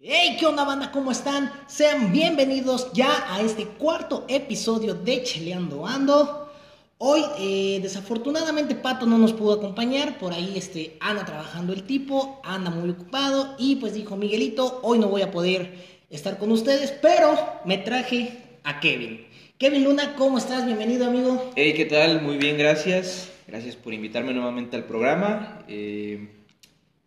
Hey, ¿qué onda banda? ¿Cómo están? Sean bienvenidos ya a este cuarto episodio de Cheleando Ando. Hoy, eh, desafortunadamente, Pato no nos pudo acompañar. Por ahí este, anda trabajando el tipo, anda muy ocupado. Y pues dijo Miguelito, hoy no voy a poder estar con ustedes, pero me traje a Kevin. Kevin Luna, ¿cómo estás? Bienvenido, amigo. Hey, ¿qué tal? Muy bien, gracias. Gracias por invitarme nuevamente al programa. Eh,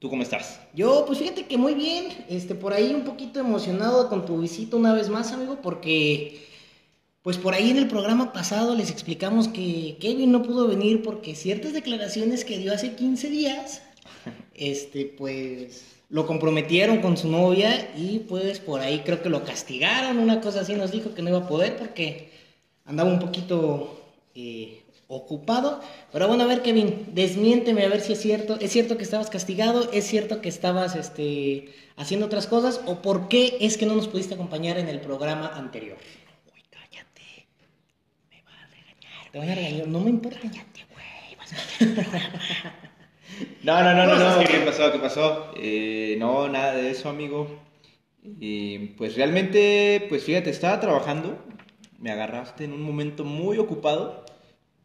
¿Tú cómo estás? Yo, pues fíjate que muy bien, este, por ahí un poquito emocionado con tu visita una vez más, amigo, porque, pues por ahí en el programa pasado les explicamos que Kevin no pudo venir porque ciertas declaraciones que dio hace 15 días, este, pues, lo comprometieron con su novia y pues por ahí creo que lo castigaron, una cosa así nos dijo que no iba a poder porque andaba un poquito eh, ocupado. Pero bueno, a ver, Kevin, desmiénteme a ver si es cierto. ¿Es cierto que estabas castigado? ¿Es cierto que estabas este, haciendo otras cosas? ¿O por qué es que no nos pudiste acompañar en el programa anterior? Uy, cállate. Me va a regañar. Te voy a regañar. No me importa. Cállate, güey. Vas a No, no, no, no, no. ¿Qué pasó? ¿Qué pasó? Eh, no, nada de eso, amigo. Y pues realmente, pues fíjate, estaba trabajando. Me agarraste en un momento muy ocupado.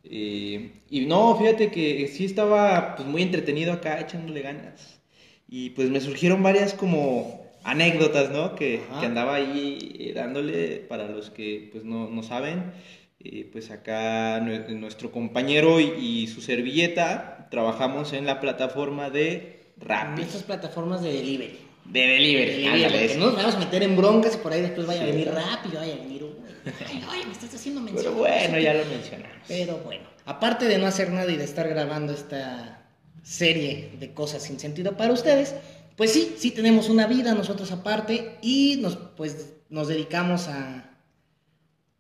Eh, y no, fíjate que sí estaba pues, muy entretenido acá echándole ganas. Y pues me surgieron varias como anécdotas, ¿no? Que, que andaba ahí eh, dándole para los que pues no, no saben. Eh, pues acá nuestro compañero y, y, su servilleta trabajamos en la plataforma de Rappi. Estas plataformas de delivery. De delivery. De delivery no nos vamos a meter en broncas y por ahí después vaya sí, a venir Rappi, vaya a venir Ay, ay, me estás haciendo mención. Pero bueno, ya lo mencionamos. Pero bueno, aparte de no hacer nada y de estar grabando esta serie de cosas sin sentido para ustedes, pues sí, sí tenemos una vida nosotros aparte y nos, pues, nos dedicamos a,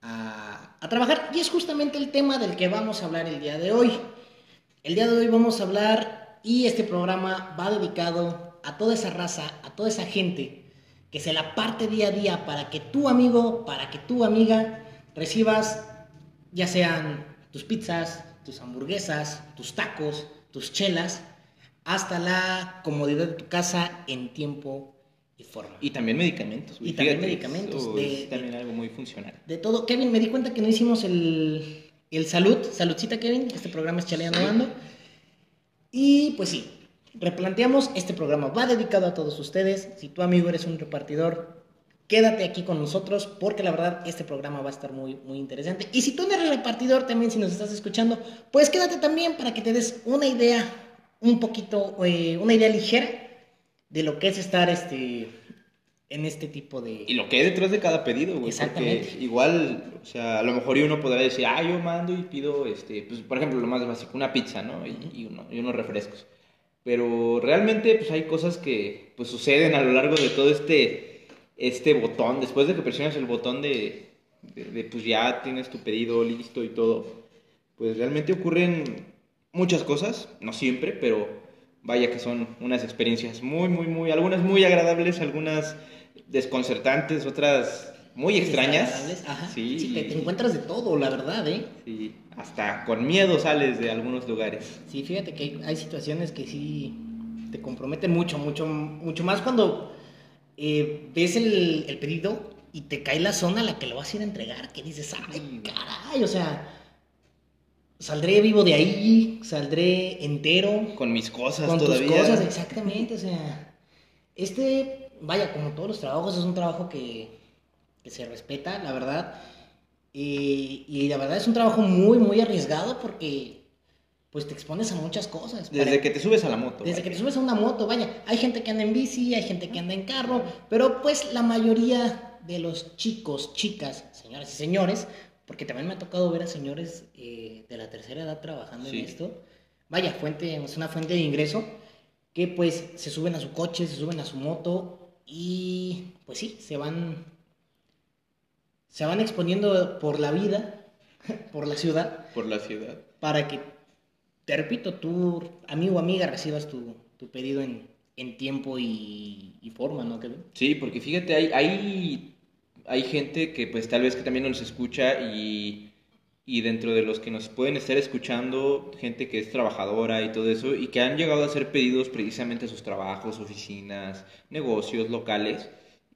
a, a trabajar. Y es justamente el tema del que vamos a hablar el día de hoy. El día de hoy vamos a hablar y este programa va dedicado a toda esa raza, a toda esa gente que se la parte día a día para que tu amigo, para que tu amiga recibas ya sean tus pizzas, tus hamburguesas, tus tacos, tus chelas, hasta la comodidad de tu casa en tiempo y forma. Y también medicamentos. Y también medicamentos. De, es también algo muy funcional. De todo. Kevin, me di cuenta que no hicimos el, el salud. Saludcita, Kevin. Este programa es Chaleando Ando. Y pues sí, replanteamos, este programa va dedicado a todos ustedes. Si tu amigo eres un repartidor, quédate aquí con nosotros porque la verdad este programa va a estar muy, muy interesante. Y si tú no eres repartidor también, si nos estás escuchando, pues quédate también para que te des una idea, un poquito, eh, una idea ligera de lo que es estar este, en este tipo de... Y lo que hay detrás de cada pedido, güey. Exactamente. Porque igual, o sea, a lo mejor uno podrá decir, ah, yo mando y pido, este, pues, por ejemplo, lo más básico, una pizza, ¿no? Y, y, uno, y unos refrescos. Pero realmente, pues hay cosas que, pues, suceden a lo largo de todo este, este botón. Después de que presionas el botón de, de, de, pues, ya tienes tu pedido listo y todo, pues, realmente ocurren muchas cosas. No siempre, pero vaya que son unas experiencias muy, muy, muy, algunas muy agradables, algunas desconcertantes, otras muy extrañas. Ajá. Sí, sí te, te, encuentras de todo, la verdad, ¿eh? Sí, hasta con miedo sales de algunos lugares. Sí, fíjate que hay, hay situaciones que sí te comprometen mucho, mucho, mucho más cuando eh, ves el, el, pedido y te cae la zona a la que lo vas a ir a entregar, que dices, ay, caray, o sea, saldré vivo de ahí, saldré entero. Con mis cosas con todavía. Con tus cosas, exactamente, o sea, este, vaya, como todos los trabajos, es un trabajo que, que se respeta, la verdad. Y, y, la verdad es un trabajo muy, muy arriesgado porque pues te expones a muchas cosas. Desde para, que te subes a la moto. Desde vaya. que te subes a una moto, vaya. Hay gente que anda en bici, hay gente que anda en carro, pero pues la mayoría de los chicos, chicas, señoras y señores, porque también me ha tocado ver a señores eh, de la tercera edad trabajando sí. en esto. Vaya, fuente, es una fuente de ingreso que pues se suben a su coche, se suben a su moto y pues sí, se van se van exponiendo por la vida, por la ciudad. Por la ciudad. Para que, te repito, tú, amigo o amiga, recibas tu, tu pedido en, en tiempo y, y, forma, ¿no, Kevin? Sí, porque fíjate, hay, hay, hay gente que pues tal vez que también nos escucha y, y dentro de los que nos pueden estar escuchando, gente que es trabajadora y todo eso, y que han llegado a hacer pedidos precisamente a sus trabajos, oficinas, negocios, locales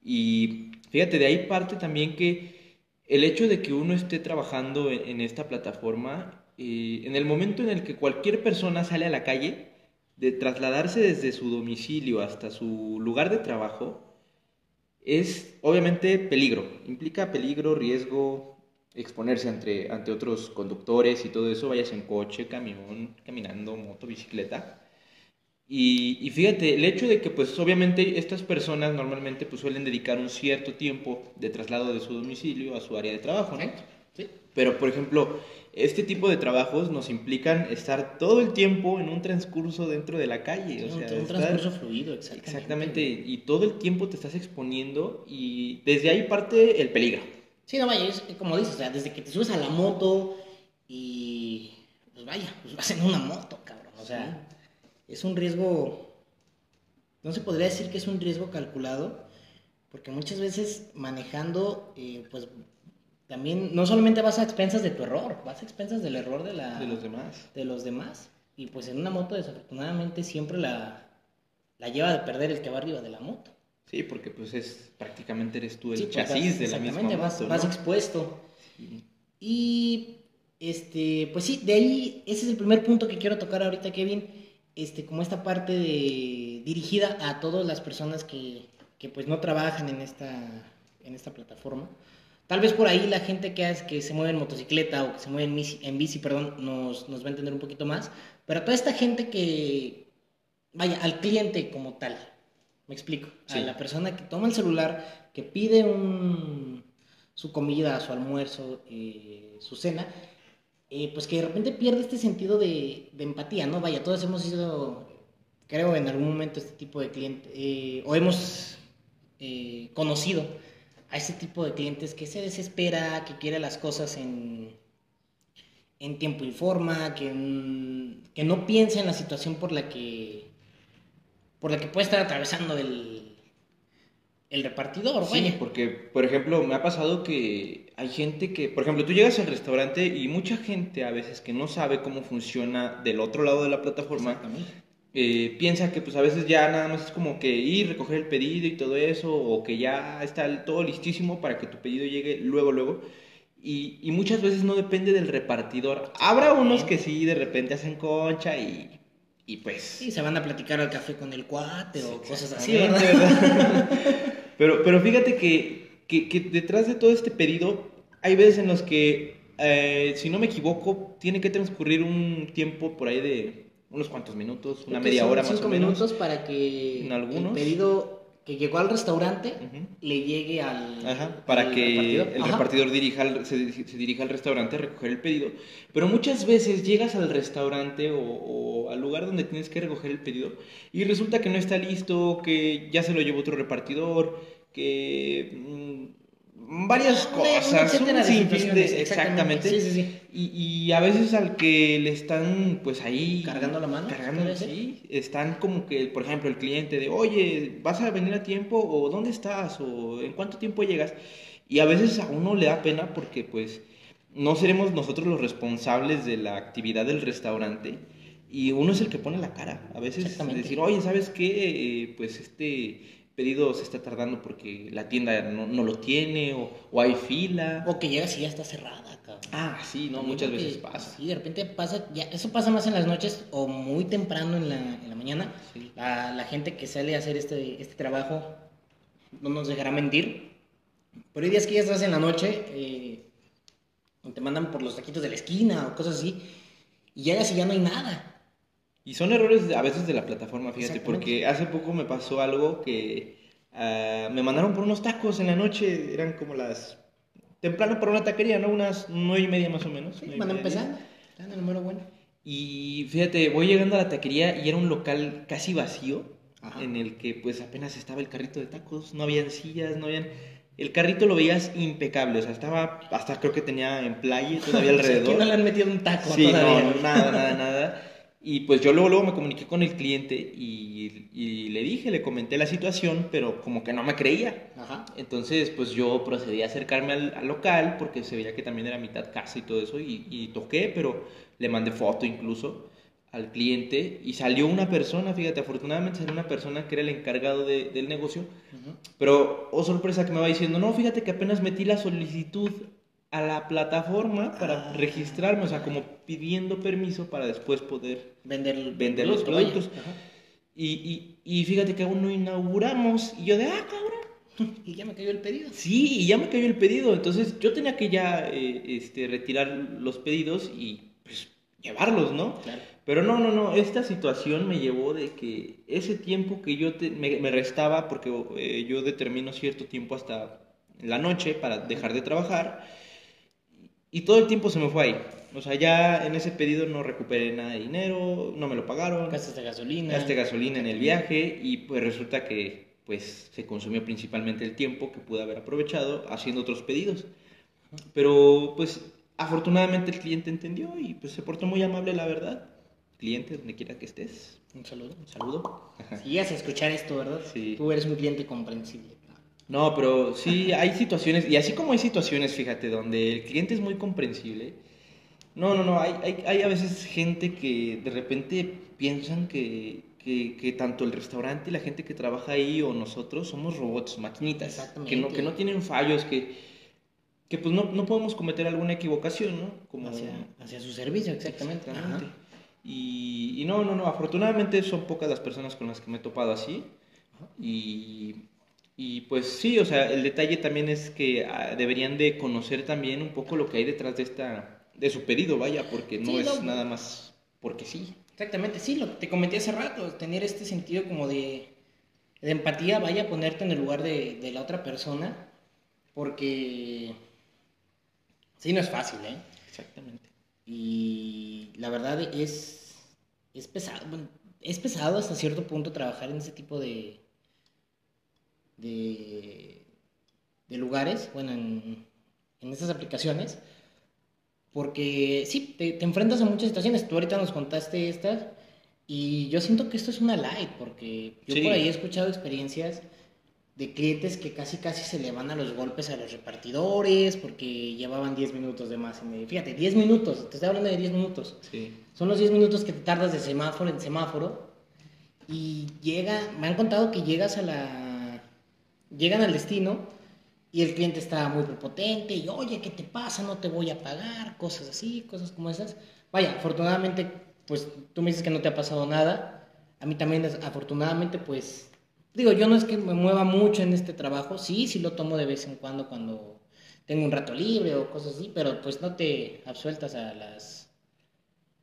Y fíjate, de ahí parte también que el hecho de que uno esté trabajando en, esta plataforma, en el momento en el que cualquier persona sale a la calle, de trasladarse desde su domicilio hasta su lugar de trabajo, es obviamente peligro, implica peligro, riesgo, exponerse ante, ante otros conductores y todo eso, vayas en coche, camión, caminando, moto, bicicleta. Y, fíjate, el hecho de que pues obviamente estas personas normalmente pues suelen dedicar un cierto tiempo de traslado de su domicilio a su área de trabajo, ¿no? Sí. Pero por ejemplo, este tipo de trabajos nos implican estar todo el tiempo en un transcurso dentro de la calle. o sea, un transcurso fluido, exactamente. Exactamente, y todo el tiempo te estás exponiendo y desde ahí parte el peligro. Sí, no vaya, es como dices, o sea, desde que te subes a la moto y pues vaya, pues vas en una moto, cabrón. O sea, es un riesgo, no se podría decir que es un riesgo calculado, porque muchas veces manejando, eh, pues también no solamente vas a expensas de tu error, vas a expensas del error de, la, de los demás. De los demás. Y pues en una moto desafortunadamente siempre la, la lleva de perder el que va arriba de la moto. Sí, porque pues es prácticamente eres tú el chasis de la misma moto, vas, vas expuesto. Y este, pues sí, de ahí ese es el primer punto que quiero tocar ahorita, Kevin, este como esta parte de dirigida a todas las personas que, que pues no trabajan en esta en esta plataforma. Tal vez por ahí la gente que, hace, que se mueve en motocicleta o que se mueve en bici, en bici perdón, nos, nos va a entender un poquito más. Pero a toda esta gente que, vaya, al cliente como tal, me explico, a la persona que toma el celular, que pide un, su comida, su almuerzo, eh, su cena, eh, pues que de repente pierde este sentido de, de, empatía, ¿no? Vaya, todos hemos sido, creo, en algún momento este tipo de cliente, eh, o hemos conocido a ese tipo de clientes que se desespera, que quiere las cosas en, en tiempo y forma, que, que no piensa en la situación por la que por la que puede estar atravesando el, el repartidor. Sí, porque, por ejemplo, me ha pasado que hay gente que, por ejemplo, tú llegas al restaurante y mucha gente a veces que no sabe cómo funciona del otro lado de la plataforma, eh, piensa que pues a veces ya nada más es como que ir, recoger el pedido y todo eso, o que ya está todo listísimo para que tu pedido llegue luego, luego. Y, y muchas veces no depende del repartidor. Habrá unos que sí, de repente hacen concha y, y pues... Sí, se van a platicar al café con el cuate o cosas así, ¿verdad? pero, pero fíjate que, que, que, detrás de todo este pedido hay veces en los que, eh, si no me equivoco, tiene que transcurrir un tiempo por ahí de unos cuantos minutos, una media hora más o menos. minutos para que el pedido que llegó al restaurante le llegue al Ajá, para que el repartidor dirija se, dirija al restaurante a recoger el pedido. Pero muchas veces llegas al restaurante o, al lugar donde tienes que recoger el pedido y resulta que no está listo que ya se lo llevó otro repartidor que mm, varias cosas, exactamente. Sí, sí, sí. Y, y, a veces al que le están pues ahí cargando la mano, cargando, sí, están como que, por ejemplo, el cliente de, oye, ¿vas a venir a tiempo? o ¿dónde estás? o ¿en cuánto tiempo llegas? Y a veces a uno le da pena porque pues no seremos nosotros los responsables de la actividad del restaurante y uno es el que pone la cara. A veces decir, oye, ¿sabes qué? Eh, pues este pedido se está tardando porque la tienda no, no lo tiene o, o, hay fila. O que llegas y ya está cerrada, cabrón. Ah, sí, no, muchas veces pasa. Sí, de repente pasa, ya, eso pasa más en las noches o muy temprano en la, en la mañana. La, la, gente que sale a hacer este, este trabajo no nos dejará mentir. Pero hay días que ya estás en la noche, eh, te mandan por los taquitos de la esquina o cosas así, y llegas y ya no hay nada. Y son errores a veces de la plataforma, fíjate, porque hace poco me pasó algo que uh, me mandaron por unos tacos en la noche, eran como las... temprano para una taquería, ¿no? Unas nueve y media más o menos. Sí, van empezando, están el número bueno. Y fíjate, voy llegando a la taquería y era un local casi vacío, en el que pues apenas estaba el carrito de tacos, no habían sillas, no habían... El carrito lo veías impecable, o sea, estaba, hasta creo que tenía en playa todavía alrededor. no le han metido un taco sí, todavía. no, nada, nada, nada. Y pues yo luego, luego me comuniqué con el cliente y, y, le dije, le comenté la situación, pero como que no me creía. Ajá. Entonces, pues yo procedí a acercarme al, local porque se veía que también era mitad casa y todo eso y, y, toqué, pero le mandé foto incluso. al cliente y salió una persona, fíjate, afortunadamente salió una persona que era el encargado del negocio, pero, oh sorpresa, que me va diciendo, no, fíjate que apenas metí la solicitud a la plataforma para ah. registrarme, o sea, como pidiendo permiso para después poder vender, vender los productos. Y, y, fíjate que aún no inauguramos, y yo de, ah, cabrón. Y ya me cayó el pedido. Sí, y ya me cayó el pedido. Entonces yo tenía que ya eh, este, retirar los pedidos y pues llevarlos, ¿no? Claro. Pero no, no, no, esta situación me llevó de que ese tiempo que yo me, restaba, porque eh, yo determino cierto tiempo hasta la noche para dejar de trabajar, y todo el tiempo se me fue ahí. O sea, ya en ese pedido no recuperé nada de dinero, no me lo pagaron. Gastaste gasolina. Gasté gasolina en el viaje y pues resulta que pues se consumió principalmente el tiempo que pude haber aprovechado haciendo otros pedidos. Pero pues afortunadamente el cliente entendió y pues se portó muy amable, la verdad. Cliente, donde quiera que estés. Un saludo. Un saludo. Si a escuchar esto, ¿verdad? Sí. Tú eres un cliente comprensible. No, pero sí hay situaciones, y así como hay situaciones, fíjate, donde el cliente es muy comprensible. No, no, no, hay, hay, hay a veces gente que de repente piensan que, que, que, tanto el restaurante y la gente que trabaja ahí o nosotros somos robots, maquinitas, que no, que no tienen fallos, que, que pues no, no podemos cometer alguna equivocación, ¿no? Como... Hacia, hacia su servicio, exactamente. Y, y, no, no, no, afortunadamente son pocas las personas con las que me he topado así. Y, y pues sí, o sea, el detalle también es que ah, deberían de conocer también un poco lo que hay detrás de esta de su pedido, vaya, porque no es nada más porque sí. Exactamente, sí, lo que te comenté hace rato, tener este sentido como de, de empatía, vaya, ponerte en el lugar de, de la otra persona, porque Sí, no es fácil, ¿eh? Exactamente. Y la verdad es, es pesado, es pesado hasta cierto punto trabajar en ese tipo de, de, de lugares, bueno, en, en estas aplicaciones, porque sí, te, te, enfrentas a muchas situaciones. Tú ahorita nos contaste estas y yo siento que esto es una light, porque yo por ahí he escuchado experiencias de clientes que casi casi se le van a los golpes a los repartidores porque llevaban 10 minutos de más. Fíjate, 10 minutos, te estoy hablando de 10 minutos. Sí. Son los 10 minutos que te tardas de semáforo en semáforo y llega, me han contado que llegas a la, llegan al destino y el cliente está muy prepotente y oye, ¿qué te pasa? No te voy a pagar, cosas así, cosas como esas. Vaya, afortunadamente, pues tú me dices que no te ha pasado nada. A mí también, afortunadamente, pues Digo, yo no es que me mueva mucho en este trabajo, sí, sí lo tomo de vez en cuando cuando tengo un rato libre o cosas así, pero pues no te absueltas a las...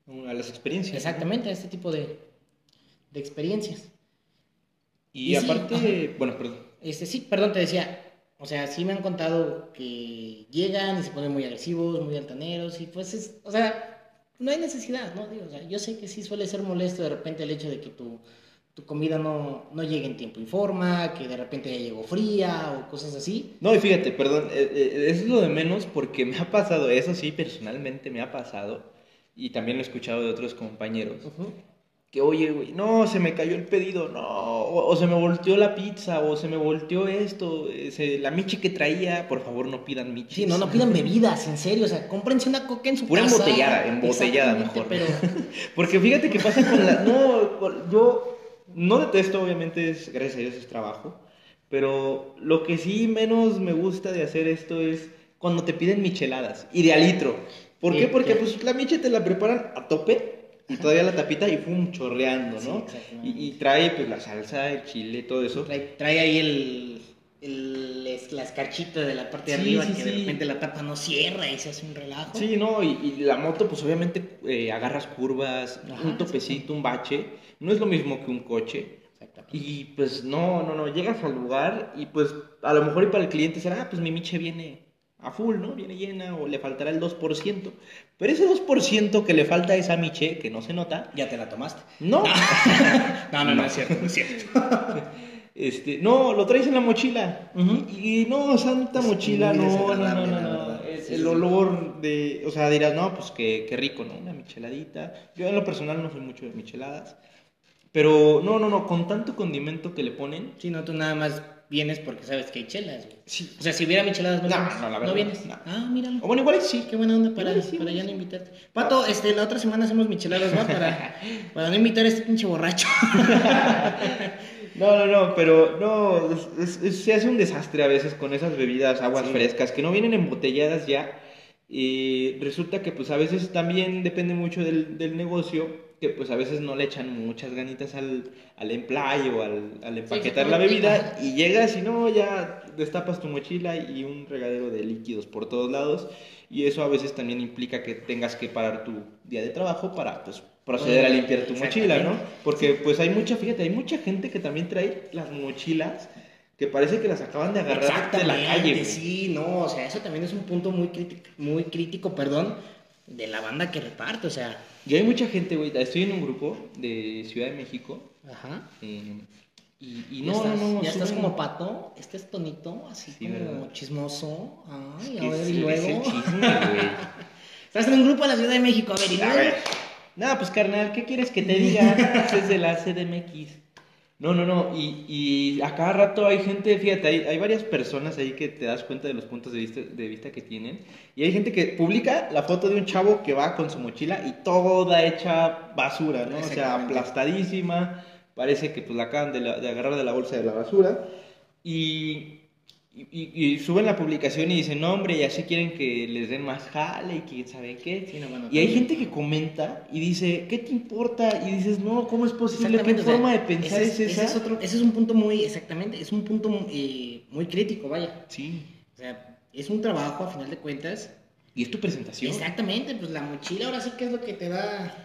A las experiencias. Exactamente, a este tipo de, de experiencias. Y, aparte, bueno, perdón. Este, sí, perdón, te decía, o sea, sí me han contado que llegan y se ponen muy agresivos, muy altaneros, y pues es, o sea, no hay necesidad, ¿no? Digo, o sea, yo sé que sí suele ser molesto de repente el hecho de que tu tu comida no, no llega en tiempo y forma, que de repente ya llegó fría o cosas así. No, y fíjate, perdón, eh, eh, eso es lo de menos porque me ha pasado, eso sí, personalmente me ha pasado, y también lo he escuchado de otros compañeros, que oye, güey, no, se me cayó el pedido, no, o, se me volteó la pizza, o se me volteó esto, la michi que traía, por favor no pidan michi. Sí, no, no pidan bebidas, en serio, o sea, cómprense una coca en su Pura casa. Pura embotellada, embotellada mejor. Pero... porque fíjate que pasa con la, no, yo no detesto, obviamente, es, gracias a Dios es trabajo, pero lo que sí menos me gusta de hacer esto es cuando te piden micheladas y de a litro. ¿Por qué? Porque pues la miche te la preparan a tope y todavía la tapita y fum, chorreando, ¿no? y, trae pues la salsa, el chile, todo eso. Trae, ahí el, el, la escarchita de la parte de arriba que de repente la tapa no cierra y se hace un relajo. Sí, no, y, la moto pues obviamente eh, agarras curvas, un topecito, un bache no es lo mismo que un coche. Y pues no, no, no, llegas al lugar y pues a lo mejor y para el cliente será, ah, pues mi miche viene a full, ¿no? Viene llena o le faltará el 2%. Pero ese 2% que le falta a esa miche, que no se nota. Ya te la tomaste. No. no, no, no, es cierto, no es cierto. Este, no, lo traes en la mochila. y, no, santa mochila, no, no, no, no, no. El, olor de, o sea, dirás, no, pues qué, qué rico, ¿no? Una micheladita. Yo en lo personal no soy mucho de micheladas. Pero no, no, no, con tanto condimento que le ponen. Sí, no, tú nada más vienes porque sabes que hay chelas, güey. Sí. O sea, si hubiera micheladas, No, no, la verdad, vienes. no. Ah, míralo. O bueno, igual sí. Qué buena onda para, sí, para ya no invitarte. Pato, este, la otra semana hacemos micheladas, ¿va? Para, para no invitar a este pinche borracho. No, no, no, pero no, es- es- es- se hace un desastre a veces con esas bebidas, aguas Sí. frescas, que no vienen embotelladas ya. Y resulta que pues a veces también depende mucho del, del negocio, que pues a veces no le echan muchas ganitas al, al emplaye o al, al empaquetar la bebida y llegas y no, ya destapas tu mochila y un regadero de líquidos por todos lados y eso a veces también implica que tengas que parar tu día de trabajo para pues proceder a limpiar tu mochila, ¿no? Porque pues hay mucha, fíjate, hay mucha gente que también trae las mochilas que parece que las acaban de agarrar de la calle. sí, no, o sea, eso también es un punto muy crítico, muy crítico, perdón, de la banda que reparte, o sea, Y hay mucha gente, güey, estoy en un grupo de Ciudad de México ajá. eh, y, y no, estás, no, no, ya estás como pato, este es tonito, así Sí, como ¿verdad? chismoso. Ay, Es a ver, y luego. es el chisme, güey. Estás en un grupo de la Ciudad de México, a ver, y A ver. No, pues carnal, ¿qué quieres que te diga? es de la CDMX. No, no, no. Y, y a cada rato hay gente, fíjate, hay, hay varias personas ahí que te das cuenta de los puntos de vista, de vista que tienen. Y hay gente que publica la foto de un chavo que va con su mochila y toda hecha basura, ¿no? O sea, aplastadísima. Parece que pues la acaban de, la- de agarrar de la bolsa de la basura. Y, y, y suben la publicación y dicen, no, hombre, ya se quieren que les den más jale y quién sabe qué. Sí, no, bueno, Y hay gente que comenta y dice, ¿qué te importa? Y dices, no, ¿cómo es posible? ¿Qué o sea, forma de pensar ese es, ese esa? es otro, ese es un punto muy, exactamente, es un punto eh, muy crítico, vaya. Sí. O sea, es un trabajo, a final de cuentas. Y es tu presentación. Exactamente, pues la mochila ahora sí que es lo que te da.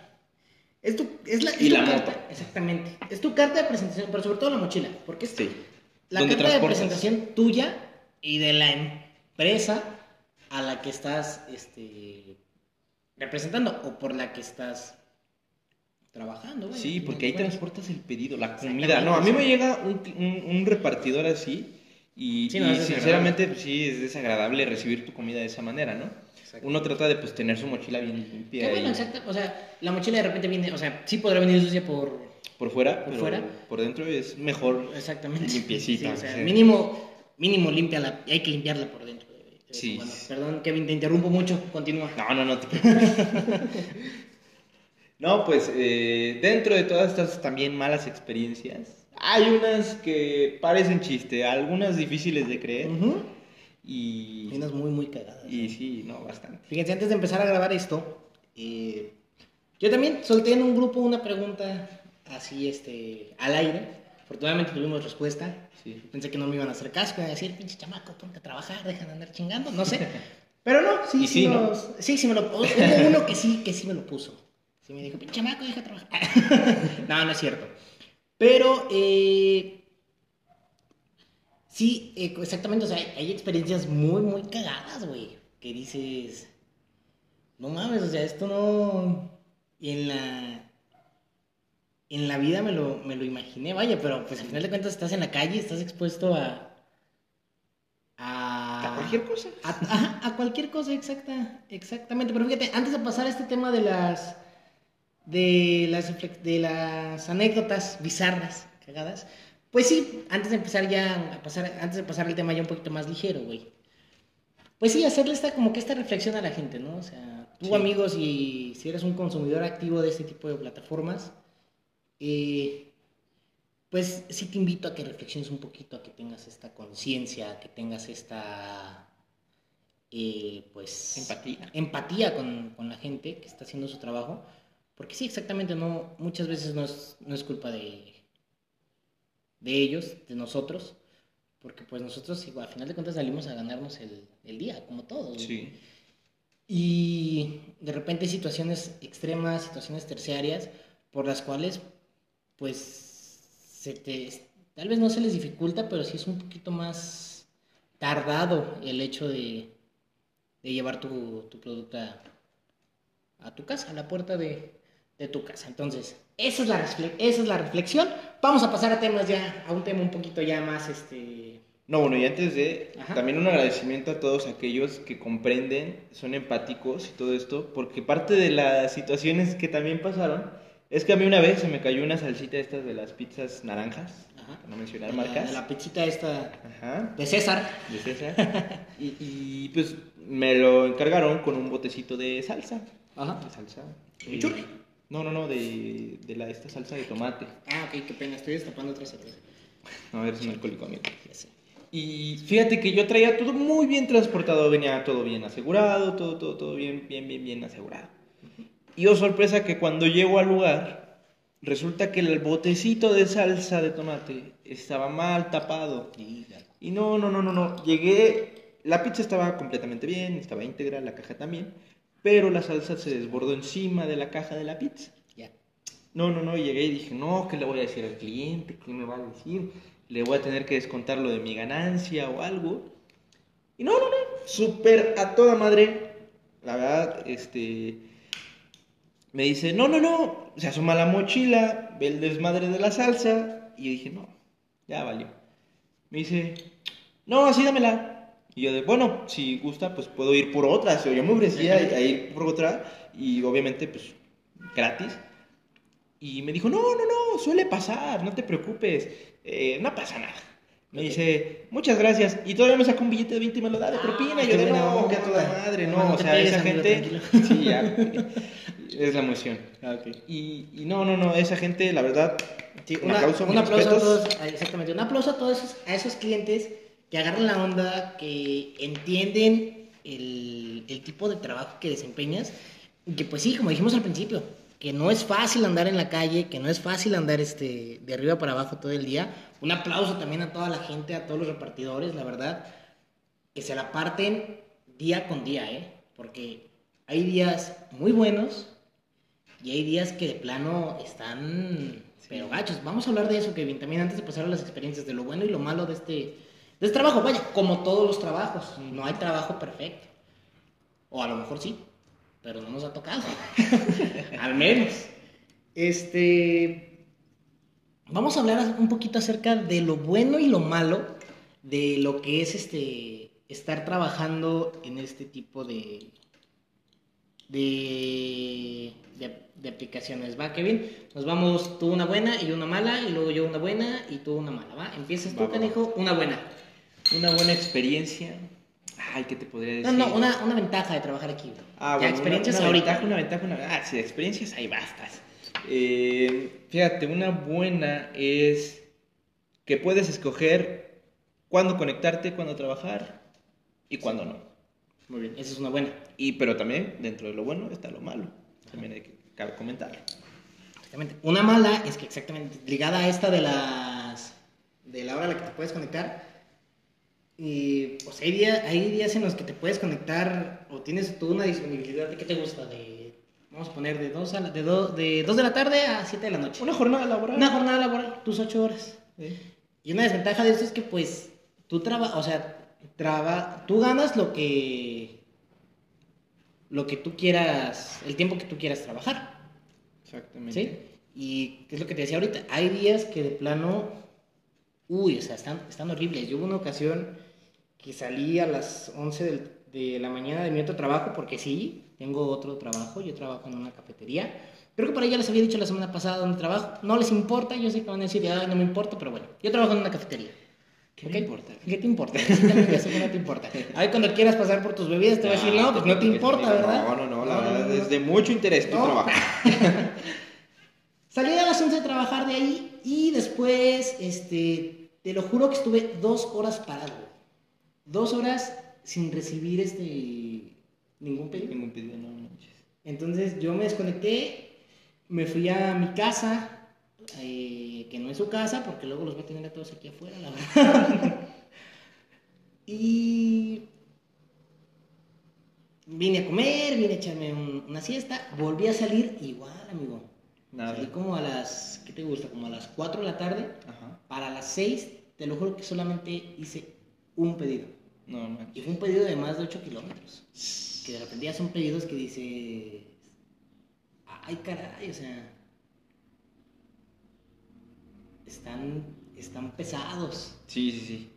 Es tu, es la, es Y tu la carta, moto. exactamente. Es tu carta de presentación, pero sobre todo la mochila, porque es Sí. La carta de presentación tuya y de la empresa a la que estás este, representando o por la que estás trabajando. güey, Sí, porque ahí transportas el pedido, la comida. No, a mí me llega un, un- un repartidor así y, Sí, no, y es desagradable. sinceramente pues, sí es desagradable recibir tu comida de esa manera, ¿no? Exacto. Uno trata de pues tener su mochila bien limpia Qué bueno, y exacto. O sea, la mochila de repente viene, o sea, sí podrá venir sucia por. Por fuera, Por pero fuera. por dentro es mejor. Exactamente. Limpiecita, Sí, o sea, sí. mínimo, mínimo límpiala. Hay que limpiarla por dentro. Sí. cuando. Perdón, Kevin, te interrumpo mucho. Continúa. No, no, no te. No, pues eh, dentro de todas estas también malas experiencias, hay unas que parecen chiste, algunas difíciles de creer Ujú. y, Hay unas muy, muy cagadas. y sí, no, bastante. Fíjense, antes de empezar a grabar esto, eh, yo también solté en un grupo una pregunta así, este, al aire. Afortunadamente tuvimos respuesta. Sí. Pensé que no me iban a hacer caso, iban a decir, pinche chamaco, ponte a trabajar, dejan de andar chingando, no sé. Pero no, sí, sí, sí, ¿no? sí, sí me lo Hubo uno que sí, que sí me lo puso. Sí me dijo, pinche chamaco, deja de trabajar. no, no es cierto. Pero, eh, sí, eh, exactamente, o sea, hay, hay experiencias muy, muy cagadas, güey. Que dices, no mames, o sea, esto no. Y en la. En la vida me lo, me lo imaginé, vaya, pero pues al final de cuentas estás en la calle, estás expuesto a. A, A cualquier cosa. a, a cualquier cosa, exacta, exactamente. Pero fíjate, antes de pasar a este tema de las. De las, de las anécdotas bizarras, cagadas. Pues sí, antes de empezar ya a pasar, antes de pasar al tema ya un poquito más ligero, güey. Pues sí, hacerle esta, como que esta reflexión a la gente, ¿no? O sea, tú Sí. amigos y si eres un consumidor activo de este tipo de plataformas, eh, pues sí te invito a que reflexiones un poquito, a que tengas esta conciencia, a que tengas esta, eh, pues... Empatía. Empatía con, con la gente que está haciendo su trabajo. Porque sí, exactamente, no, muchas veces no es, no es culpa de, de ellos, de nosotros, porque pues nosotros, igual, al final de cuentas, salimos a ganarnos el, el día, como todos. Sí. Y de repente situaciones extremas, situaciones terciarias, por las cuales, pues, se te, tal vez no se les dificulta, pero sí es un poquito más tardado el hecho de, de llevar tu, tu producto a, a tu casa, a la puerta de, de tu casa. Entonces, esa es, la esa es la reflexión. Vamos a pasar a temas ya, a un tema un poquito ya más, este... No, bueno, y antes de, Ajá. también un agradecimiento a todos aquellos que comprenden, son empáticos y todo esto, porque parte de las situaciones que también pasaron es que a mí una vez se me cayó una salsita estas de las pizzas naranjas Ajá. no mencionar De marcas. La, de la pizzita esta Ajá. de César. de César. y, y, pues me lo encargaron con un botecito de salsa. Ajá. De salsa. ¿De eh, churri? No, no, no, de, de la, esta salsa de tomate. Ah, ok, qué pena, estoy destapando otra cerveza. No, eres un alcohólico, amigo. Ya sé. Y fíjate que yo traía todo muy bien transportado, venía todo bien asegurado, todo, todo, todo bien, bien, bien, bien asegurado. Y oh sorpresa que cuando llego al lugar, resulta que el botecito de salsa de tomate estaba mal tapado. Y no, no, no, no, no. Llegué, la pizza estaba completamente bien, estaba íntegra, la caja también, pero la salsa se desbordó encima de la caja de la pizza. Ya. No, no, no, llegué y dije, no, ¿qué le voy a decir al cliente? ¿Qué me va a decir? ¿Le voy a tener que descontar lo de mi ganancia o algo? Y no, no, no, súper a toda madre. La verdad, este... Me dice, no, no, no, se asoma la mochila, ve el desmadre de la salsa. Y yo dije, no, ya valió. Me dice, no, así dámela. Y yo de, bueno, si gusta, pues puedo ir por otra. Yo me ofrecía a ir por otra y obviamente, pues, gratis. Y me dijo, no, no, no, suele pasar, no te preocupes, eh, no pasa nada. Me dice, muchas gracias. Y todavía me sacó un billete de 20 y me lo da de Ah, propina. Y yo de, no, que a toda madre, no. No, no o sea, esa amigo, gente... tranquilo. Sí, ya. es la emoción. Y, y no, no, no, esa gente, la verdad, Sí, un una- aplauso, un aplauso a todos, a- exactamente, un aplauso a todos esos, a esos clientes que agarran la onda, que entienden el, el tipo de trabajo que desempeñas, y que pues sí, como dijimos al principio, que no es fácil andar en la calle, que no es fácil andar este, de arriba para abajo todo el día. Un aplauso también a toda la gente, a todos los repartidores, la verdad, que se la parten día con día, ¿eh? Porque hay días muy buenos y hay días que de plano están, pero gachos. Vamos a hablar de eso, Kevin, también antes de pasar a las experiencias, de lo bueno y lo malo de este, de este trabajo. Vaya, como todos los trabajos, no hay trabajo perfecto. O a lo mejor sí, pero no nos ha tocado. Al menos. Este. Vamos a hablar un poquito acerca de lo bueno y lo malo de lo que es este estar trabajando en este tipo de de, de, de aplicaciones, ¿va, Kevin? Nos vamos tú una buena y una mala, y luego yo una buena y tú una mala, ¿va? Empiezas tú, Va, va, va. canijo, una buena. Una buena experiencia. Ay, ¿qué te podría decir? No, no, una, una ventaja de trabajar aquí. Ah, ya bueno, experiencias una, una ahorita. Ventaja, una ventaja, una Ah, sí, de experiencias hay bastas. Eh, fíjate, una buena es que puedes escoger cuándo conectarte, cuándo trabajar y cuándo no. Muy bien, esa es una buena. Y, pero también dentro de lo bueno está lo malo. También hay que cabe comentarlo. Exactamente. Una mala es que exactamente ligada a esta de las de la hora a la que te puedes conectar. Y pues hay días, hay días en los que te puedes conectar o tienes tú una disponibilidad de qué te gusta de vamos a poner de 2 a la- de dos de dos de la tarde a 7 de la noche. Una jornada laboral. Una jornada laboral, tus 8 horas. Y una desventaja de esto es que pues tú trabajas, o sea, traba, tú ganas lo que lo que tú quieras, el tiempo que tú quieras trabajar. Exactamente. ¿Sí? Y es lo que te decía ahorita, hay días que de plano, uy, o sea, están, están horribles. Yo hubo una ocasión que salí a las 11 del- de la mañana de mi otro trabajo, porque sí, tengo otro trabajo, yo trabajo en una cafetería. Creo que por ahí ya les había dicho la semana pasada dónde trabajo. No les importa, yo sé que van a decir, ah, no me importa, pero bueno, yo trabajo en una cafetería. ¿Qué me importa? ¿Qué te importa? Sí, también, no te importa. Ahí cuando quieras pasar por tus bebidas te voy a decir, no, pues no te importa, ¿verdad? No, no, no, la verdad es de mucho interés tu No. trabajo. Salí a las 11 de trabajar de ahí y después, este, te lo juro que estuve dos horas parado. Dos horas sin recibir este ningún pedido. Ningún pedido, no manches. Entonces yo me desconecté, me fui a mi casa, eh, que no es su casa, porque luego los voy a tener a todos aquí afuera, la verdad. y vine a comer, vine a echarme un- una siesta, volví a salir igual, amigo. Nada. Salí como a las, ¿qué te gusta? Como a las 4 de la tarde. Ajá. Para las 6, te lo juro que solamente hice un pedido. No Y fue un pedido de más de 8 kilómetros. Que de repente ya son pedidos que dices, ay caray, o sea, están, están pesados. Sí, sí, sí.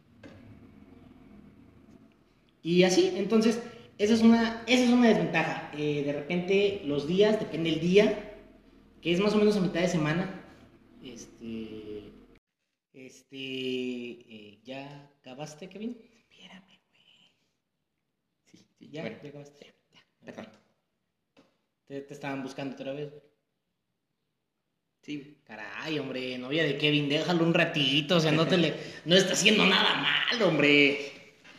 Y así, entonces, esa es una, esa es una desventaja. Eh, de repente, los días, depende del día, que es más o menos a mitad de semana. Este, este, este, eh, ¿ya acabaste, Kevin? Espérame, güey. Sí, sí, ya, Bueno. ya acabaste. Ya, perdón. Te, te estaban buscando otra vez. Sí. Caray, hombre, novia de Kevin, déjalo un ratito, o sea, no te le, no está haciendo nada mal, hombre.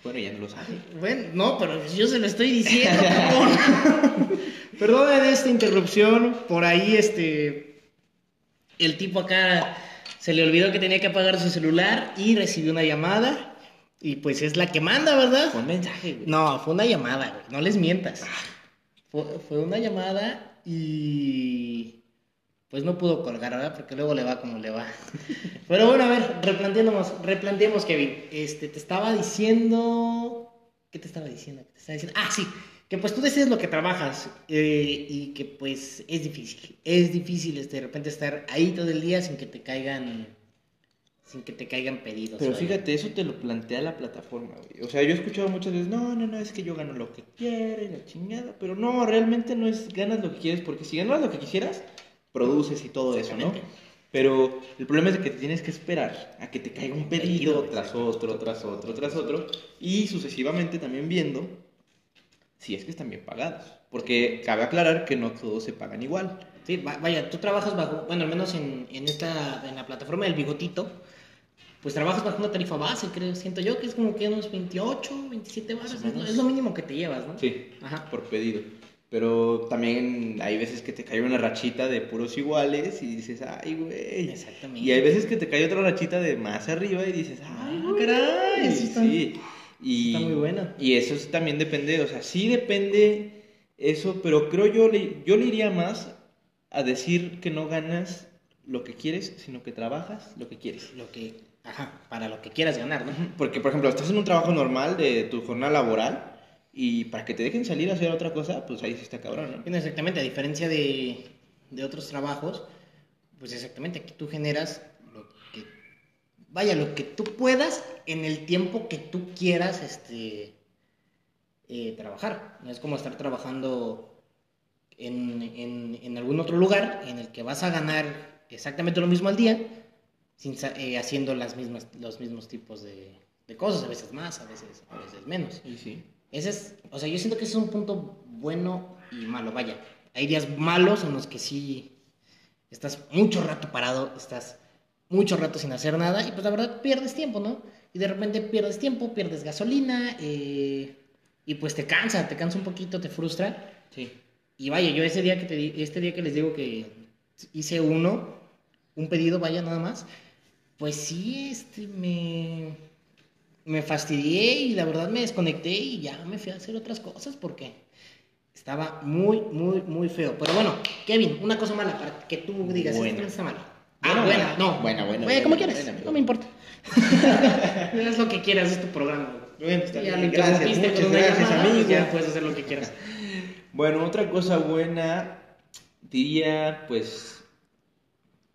Bueno, ya no lo sabe. Bueno, no, pero yo se lo estoy diciendo. Perdone de esta interrupción, por ahí este el tipo acá se le olvidó que tenía que apagar su celular y recibió una llamada y pues es la que manda, ¿verdad? Fue un mensaje, güey. No, fue una llamada, güey, no les mientas. Fue, fue una llamada y pues no pudo colgar, ¿verdad? Porque luego le va como le va. Pero bueno, a ver, replanteemos, replanteemos, Kevin. Este, te estaba diciendo... ¿Qué te estaba diciendo? ¿Qué te estaba diciendo? Ah, sí, que pues tú decides lo que trabajas eh, y que pues es difícil. Es difícil este, de repente estar ahí todo el día sin que te caigan... Sin que te caigan pedidos. Pero fíjate, eso te lo plantea la plataforma, güey. O sea, yo he escuchado muchas veces, no, no, no, es que yo gano lo que quiero y la chingada. Pero no, realmente no es ganas lo que quieres, porque si ganas lo que quisieras, produces y todo eso, ¿no? Pero el problema es que te tienes que esperar a que te caiga un pedido tras otro, tras otro, tras otro, y sucesivamente también viendo si es que están bien pagados. Porque cabe aclarar que no todos se pagan igual. Sí, va- vaya, tú trabajas bajo, bueno, al menos en, en esta, en la plataforma del bigotito, pues trabajas bajo una tarifa base, creo, siento yo, que es como que unos 28, 27 baros, es, lo- es lo mínimo que te llevas, ¿no? Sí, Ajá. por pedido. Pero también hay veces que te cae una rachita de puros iguales y dices, ay, güey. Exactamente. Y hay veces que te cae otra rachita de más arriba y dices, ay, güey. caray, sí está- Y, está muy buena. Y eso sí también depende, o sea, sí depende eso, pero creo yo le, yo le iría más a decir que no ganas lo que quieres, sino que trabajas lo que quieres. Lo que, ajá, para lo que quieras ganar, ¿no? Porque, por ejemplo, estás en un trabajo normal de tu jornada laboral y para que te dejen salir a hacer otra cosa, pues ahí sí está cabrón, ¿no? Exactamente, a diferencia de, de otros trabajos, pues exactamente, aquí tú generas lo que, vaya, lo que tú puedas en el tiempo que tú quieras, este, eh, trabajar. No es como estar trabajando en, en, en algún otro lugar en el que vas a ganar exactamente lo mismo al día, sin, eh, haciendo las mismas, los mismos tipos de, de cosas, a veces más, a veces, a veces menos. Y sí. Ese es, o sea, yo siento que ese es un punto bueno y malo, vaya. Hay días malos en los que sí estás mucho rato parado, estás mucho rato sin hacer nada y pues la verdad pierdes tiempo, ¿no? Y de repente pierdes tiempo, pierdes gasolina eh, y pues te cansa, te cansa un poquito, te frustra. Sí. Y vaya, yo ese día que te este día que les digo que hice uno, un pedido, vaya nada más, pues sí, este, me, me fastidié y la verdad me desconecté y ya me fui a hacer otras cosas porque estaba muy, muy, muy feo. Pero bueno, Kevin, una cosa mala para que tú digas, Buena. esto está. Buena, Ah, buena, no. buena, buena, Oye, como quieras, buena, amigo. no me importa. Haz lo que quieras, es tu programa. Bueno, está ya bien. Gracias, muchas gracias, llamada, pues amigo. Ya puedes hacer lo que quieras. Bueno, otra cosa buena, diría, pues,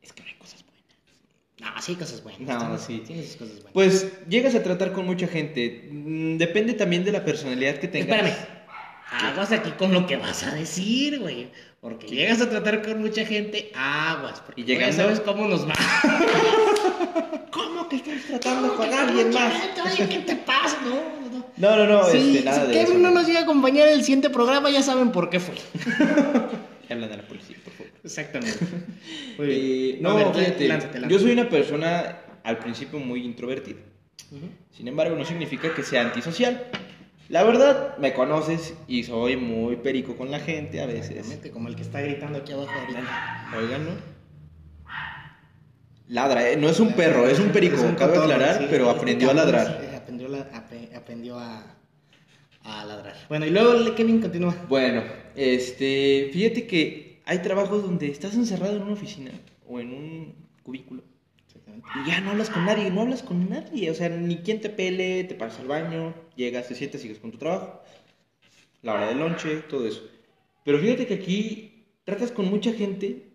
es que no hay cosas buenas. No, sí cosas buenas. No, sí. Tiene sus cosas buenas. Pues llegas a tratar con mucha gente. Mm, Depende también de la personalidad que tengas. Espérame. Aguas aquí con lo que vas a decir, güey. Porque llegas a tratar con mucha gente, aguas. Porque Y ya llegando- sabes cómo nos va. ¿Cómo que estás tratando ¿Cómo con alguien más? Oye, ¿qué te pasa? No, no. No, no, no, Sí, este, nada si de Kevin eso. no nos llega a acompañar en el siguiente programa, ya saben por qué fue. Hablan a la policía. Exactamente. Eh, no, ver, fíjate, lánzate, lánzate. yo soy una persona al principio muy introvertida. Sin embargo, no significa que sea antisocial. La verdad, me conoces y soy muy perico con la gente a veces. Exactamente, como el que está gritando aquí abajo ahorita. Óiganlo. Ladra, ¿eh? no es un perro, es un perico, Es un cabe cotorro, aclarar, sí, pero aprendió a ladrar. aprendió, la- aprendió a, a ladrar. Bueno, y luego Kevin continúa. Bueno, este, fíjate que hay trabajos donde estás encerrado en una oficina o en un cubículo y ya no hablas con nadie, no hablas con nadie, o sea, ni quien te pele, te pasas al baño, llegas, te sientas, sigues con tu trabajo, la hora del lonche, todo eso. Pero fíjate que aquí tratas con mucha gente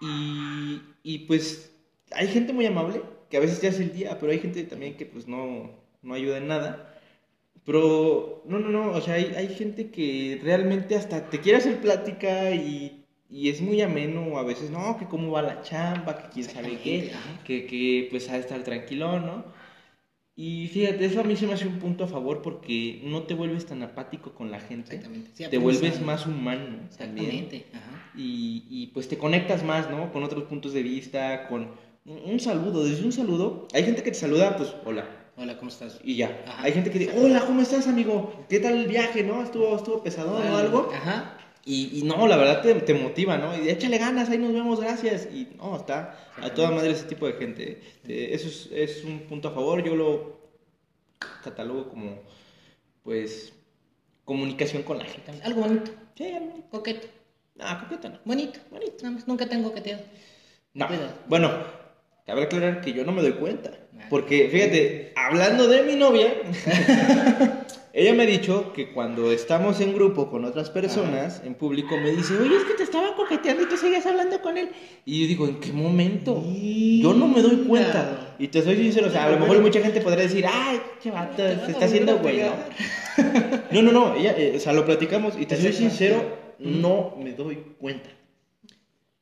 y, y pues hay gente muy amable que a veces te hace el día, pero hay gente también que pues no, no ayuda en nada. Pero, no, no, no, o sea, hay, hay gente que realmente hasta te quiere hacer plática y y es muy ameno a veces, no, que cómo va la chamba, que quién sabe qué, que, que pues ha de estar tranquilo, ¿no? Y fíjate, eso a mí se me hace un punto a favor porque no te vuelves tan apático con la gente. te vuelves más humano también. Y, y, pues te conectas más, ¿no? Con otros puntos de vista, con un saludo. Desde un saludo, hay gente que te saluda, pues, hola. Hola, ¿cómo estás? Y ya. Hay gente que dice, hola, ¿cómo estás, amigo? ¿Qué tal el viaje, no? ¿Estuvo, estuvo pesado o algo? Ajá. Y, no, la verdad te, te, motiva, ¿no? Y échale ganas, ahí nos vemos, gracias. Y no, está a toda madre ese tipo de gente. Eso es, es, un punto a favor. Yo lo catalogo como, pues, comunicación con la gente. Algo bonito. Sí, algo bonito. Coqueto. Ah, coqueto no. Bonito, bonito. Nunca tengo coqueteado. No. Bueno, cabe aclarar que yo no me doy cuenta. Ah. Porque, fíjate, hablando de mi novia. Ella me ha dicho que cuando estamos en grupo con otras personas, en público, me dice, oye, es que te estaba coqueteando y tú seguías hablando con él. Y yo digo, ¿en qué momento? Yo no me doy cuenta. Y te soy sincero, o sea, a lo mejor mucha gente podría decir, ay, chaval, se está haciendo güey, ¿no? No, no, no, ella, eh, o sea, lo platicamos y te soy sincero, no me doy cuenta.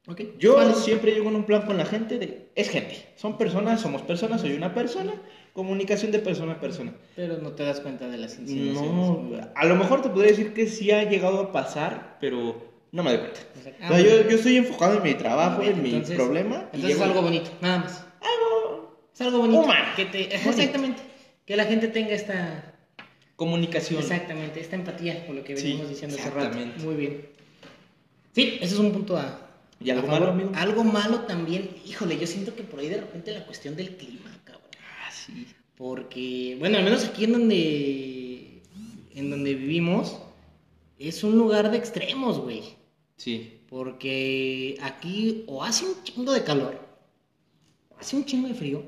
Okay. Yo siempre llego en un plan con la gente de, es gente, son personas, somos personas, soy una persona Comunicación de persona a persona. Pero no te das cuenta de las insinuaciones. No, a lo mejor te podría decir que sí ha llegado a pasar, pero no me doy cuenta. Ah, yo, yo, estoy enfocado en mi trabajo, en mi problema. Entonces es algo bonito, nada más. Algo. Es algo bonito. Que te, exactamente. Que la gente tenga esta. Comunicación. Exactamente, esta empatía, por lo que venimos diciendo hace rato. Muy bien. Sí, ese es un punto A. ¿Y algo malo, Algo malo también, híjole, yo siento que por ahí de repente la cuestión del clima. Porque, bueno, al menos aquí en donde, en donde vivimos, es un lugar de extremos, güey. Sí. Porque aquí o hace un chingo de calor, o hace un chingo de frío,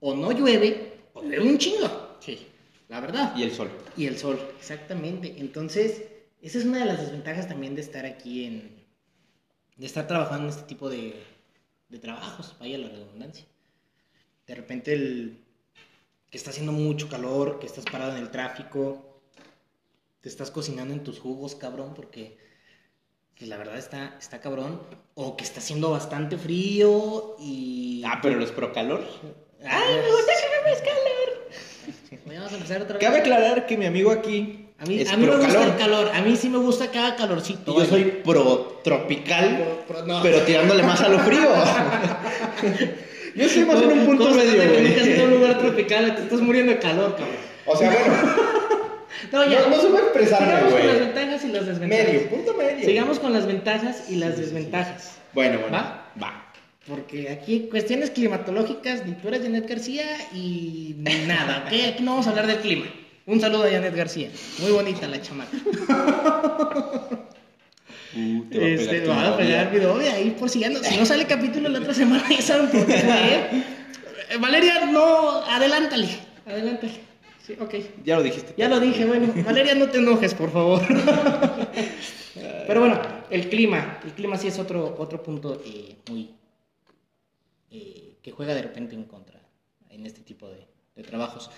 o no llueve, o llueve un chingo. Sí. La verdad. Y el sol. Y el sol, exactamente. Entonces, esa es una de las desventajas también de estar aquí en. De estar trabajando en este tipo de, de trabajos, vaya la redundancia. De repente el que está haciendo mucho calor, que estás parado en el tráfico, te estás cocinando en tus jugos, cabrón, porque pues, la verdad está, está cabrón, o que está haciendo bastante frío y... Ah, pero los pro calor. ¡Ay, me gusta que es calor! Vamos a empezar otra vez. Cabe aclarar que mi amigo aquí a mí, a mí me gusta el calor, a mí sí me gusta que haga calorcito. Y yo soy pro tropical, pero tirándole más a lo frío. Yo estoy más en un punto medio, güey. en un lugar tropical, te estás muriendo de calor, cabrón. O sea, bueno. No, ya. No, no se puede expresar, Sigamos con las ventajas y las desventajas. Medio, punto medio. Sigamos con las ventajas y las desventajas. Bueno, bueno. ¿Va? Va. Porque aquí cuestiones climatológicas, ni tú eres Janet García y nada, ¿ok? Aquí no vamos a hablar del clima. Un saludo a Janet García. Muy bonita la chamaca. Uh, te va a este, va a pegar mi novia ahí por si ya no, si no sale capítulo la otra semana, ya saben por qué. Valeria, no, adelántale, adelántale. Sí, ok. Ya lo dijiste. Ya lo dije, bueno. Valeria, no te enojes, por favor. Pero bueno, el clima. El clima sí es otro, otro punto eh, muy. Eh, que juega de repente en contra en este tipo de, de trabajos.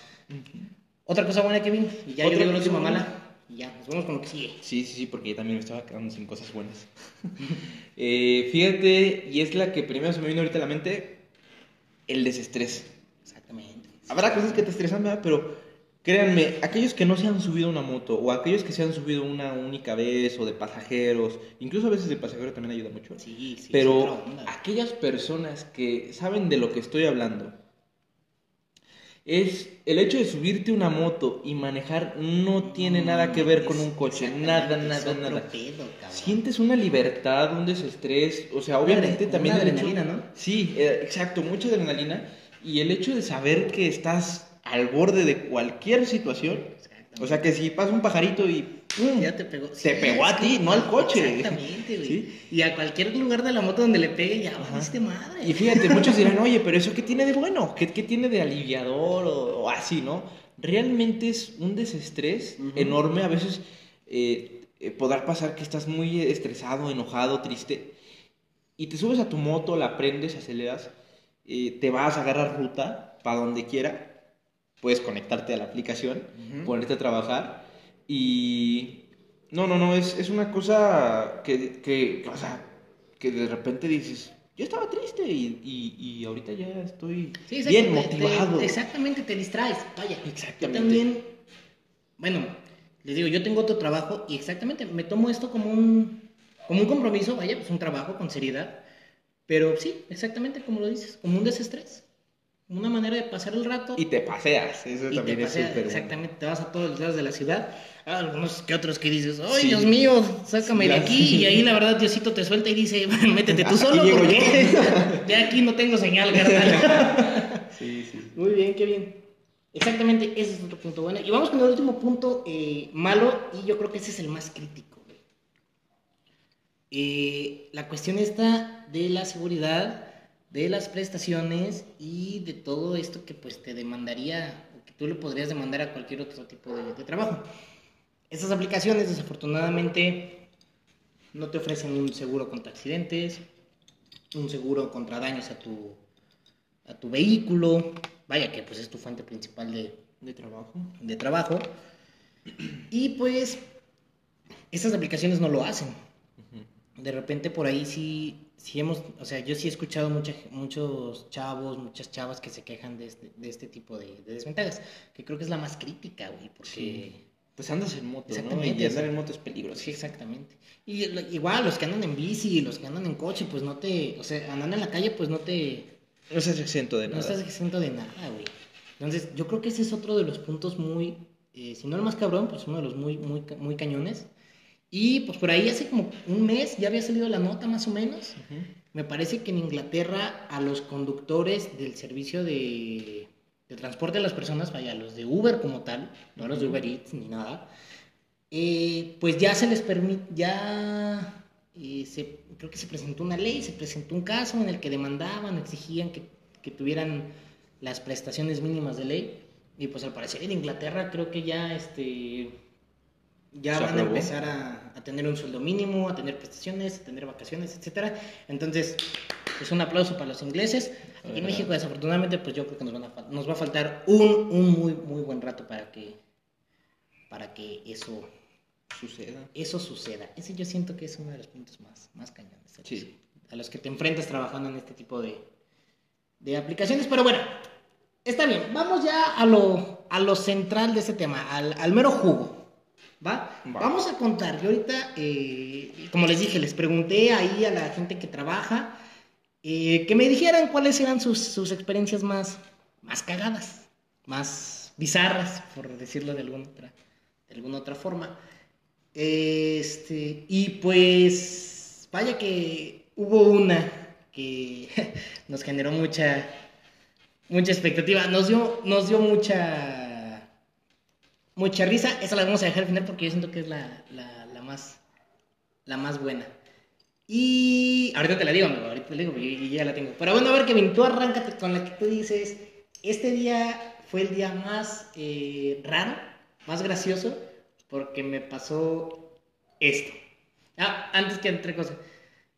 Otra cosa buena, Kevin, y ya yo digo la última mala. Y ya, nos vamos con lo que sigue. Sí, sí, sí, porque yo también me estaba quedando sin cosas buenas. eh, fíjate, y es la que primero se me vino ahorita a la mente, el desestrés. Exactamente. Habrá cosas que te estresan, ¿verdad? Pero créanme, aquellos que no se han subido una moto, o aquellos que se han subido una única vez, o de pasajeros, incluso a veces de pasajero también ayuda mucho. Sí, sí. Pero aquellas personas que saben de lo que estoy hablando, es el hecho de subirte una moto y manejar no tiene nada que ver con un coche, nada, nada, nada. Sientes una libertad, un desestrés, o sea, obviamente también adrenalina, ¿no? Sí, eh, exacto, mucha adrenalina y el hecho de saber que estás al borde de cualquier situación, o sea, que si pasa un pajarito y ya te pegó. te pegó a ti, no al coche. Exactamente, güey. Y a cualquier lugar de la moto donde le pegue, ya bajiste madre. Y fíjate, muchos dirán, oye, pero ¿eso qué tiene de bueno? ¿Qué, qué tiene de aliviador o, así, no? Realmente es un desestrés enorme. A veces eh, eh, podrá pasar que estás muy estresado, enojado, triste. Y te subes a tu moto, la prendes, aceleras, eh, te vas a agarrar ruta para donde quiera. Puedes conectarte a la aplicación, ponerte a trabajar y no, no, no, es, es una cosa que, que, o sea, que de repente dices, yo estaba triste y, y, y ahorita ya estoy bien motivado. exactamente, te distraes, vaya. Exactamente. Yo también, bueno, les digo, yo tengo otro trabajo y exactamente me tomo esto como un, como un compromiso, vaya, pues un trabajo con seriedad. Pero sí, exactamente como lo dices, como un desestrés. Una manera de pasar el rato. Y te paseas, eso también es súper Exactamente, te vas a todos los lados de la ciudad. algunos que otros que dices, ¡ay, Dios mío! Sácame de aquí. Y ahí la verdad Diosito te suelta y dice, métete tú solo porque ya aquí no tengo señal, carnal. sí, sí. Muy bien, qué bien. Exactamente, ese es otro punto bueno. Y vamos con el último punto eh, malo, y yo creo que ese es el más crítico. Eh, la cuestión está de la seguridad, de las prestaciones y de todo esto que pues te demandaría, o que tú le podrías demandar a cualquier otro tipo de, de trabajo. Estas aplicaciones desafortunadamente no te ofrecen un seguro contra accidentes, un seguro contra daños a tu, a tu vehículo, vaya que pues es tu fuente principal de, de trabajo. De trabajo. Y pues estas aplicaciones no lo hacen. De repente por ahí sí, sí hemos, o sea, yo sí he escuchado muchos chavos, muchas chavas que se quejan de este, de este tipo de, desventajas, que creo que es la más crítica, güey, porque... Pues andas en moto, Exactamente, Y andar en moto es peligroso. Sí, exactamente. Y igual, los que andan en bici, los que andan en coche, pues no te, o sea, andando en la calle, pues no te, no estás exento de nada. No estás exento de nada, güey. Entonces, yo creo que ese es otro de los puntos muy, eh, si no el más cabrón, pues uno de los muy, muy, muy cañones. Y pues por ahí hace como un mes ya había salido la nota más o menos. Me parece que en Inglaterra a los conductores del servicio de, de transporte de las personas, vaya, los de Uber como tal, no los de Uber Eats ni nada, eh, pues ya se les permite, ya y se, creo que se presentó una ley, se presentó un caso en el que demandaban, exigían que, que tuvieran las prestaciones mínimas de ley. Y pues al parecer en Inglaterra creo que ya este ya van a empezar a, a, tener un sueldo mínimo, a tener prestaciones, a tener vacaciones, etcétera. Entonces, es pues, un aplauso para los ingleses. Aquí en México, desafortunadamente, pues yo creo que nos, van a, nos va a faltar un, un muy, muy buen rato para que, para que eso suceda. Eso suceda. Ese yo siento que es uno de los puntos más, más cañones. A los que te enfrentas trabajando en este tipo de, de aplicaciones. Pero bueno, está bien. Vamos ya a lo, a lo central de este tema, al, al mero jugo. ¿Va? Vamos a contar. Yo ahorita, eh, como les dije, les pregunté ahí a la gente que trabaja eh, que me dijeran cuáles eran sus, sus experiencias más, más cagadas, más bizarras, por decirlo de alguna otra, de alguna otra forma. Este, y pues, vaya que hubo una que nos generó mucha, mucha expectativa, nos dio, nos dio mucha, mucha risa. Esa la vamos a dejar al final porque yo siento que es la, la, la más, la más buena. Y ahorita te la digo, amigo, ahorita te la digo, yo, ya la tengo. Pero bueno, a ver, Kevin, tú arráncate con la que tú dices, este día fue el día más eh, raro, más gracioso porque me pasó esto. Ah, antes que entre cosas.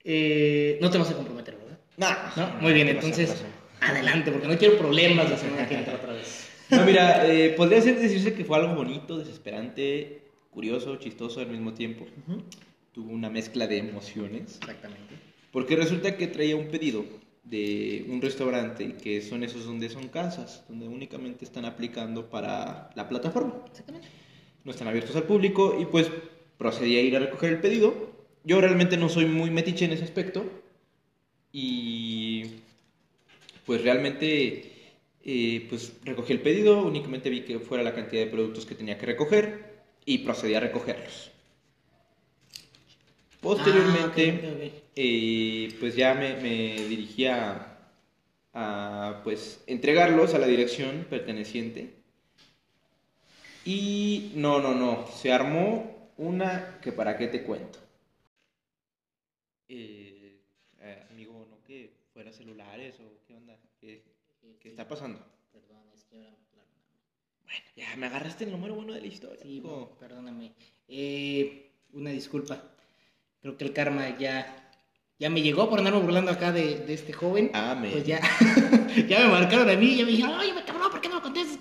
Eh, no te vas a comprometer, ¿verdad? No. ¿No? Muy bien, entonces, adelante, porque no quiero problemas la semana que entra otra vez. No, mira, eh, podría ser decirse que fue algo bonito, desesperante, curioso, chistoso al mismo tiempo. Tuvo una mezcla de emociones. Exactamente. Porque resulta que traía un pedido de un restaurante que son esos donde son casas, donde únicamente están aplicando para la plataforma. Exactamente no están abiertos al público y pues procedí a ir a recoger el pedido. Yo realmente no soy muy metiche en ese aspecto y pues realmente eh, pues recogí el pedido, únicamente vi que fuera la cantidad de productos que tenía que recoger y procedí a recogerlos. Posteriormente, ah, eh, pues ya me, me dirigí a, a, pues entregarlos a la dirección perteneciente y no, no, no, se armó una que para qué te cuento. Eh, eh, amigo, ¿no que fuera celulares o qué está pasando? Perdón, es que ahora Bueno, ya me agarraste el número uno de la historia. Sí, perdóname. Eh, una disculpa. Creo que el karma ya, ya me llegó por andarme burlando acá de, de este joven. Ah, Pues ya, ya me marcaron a mí y ya me dijeron, oye, cabrón, ¿por qué no me contestas?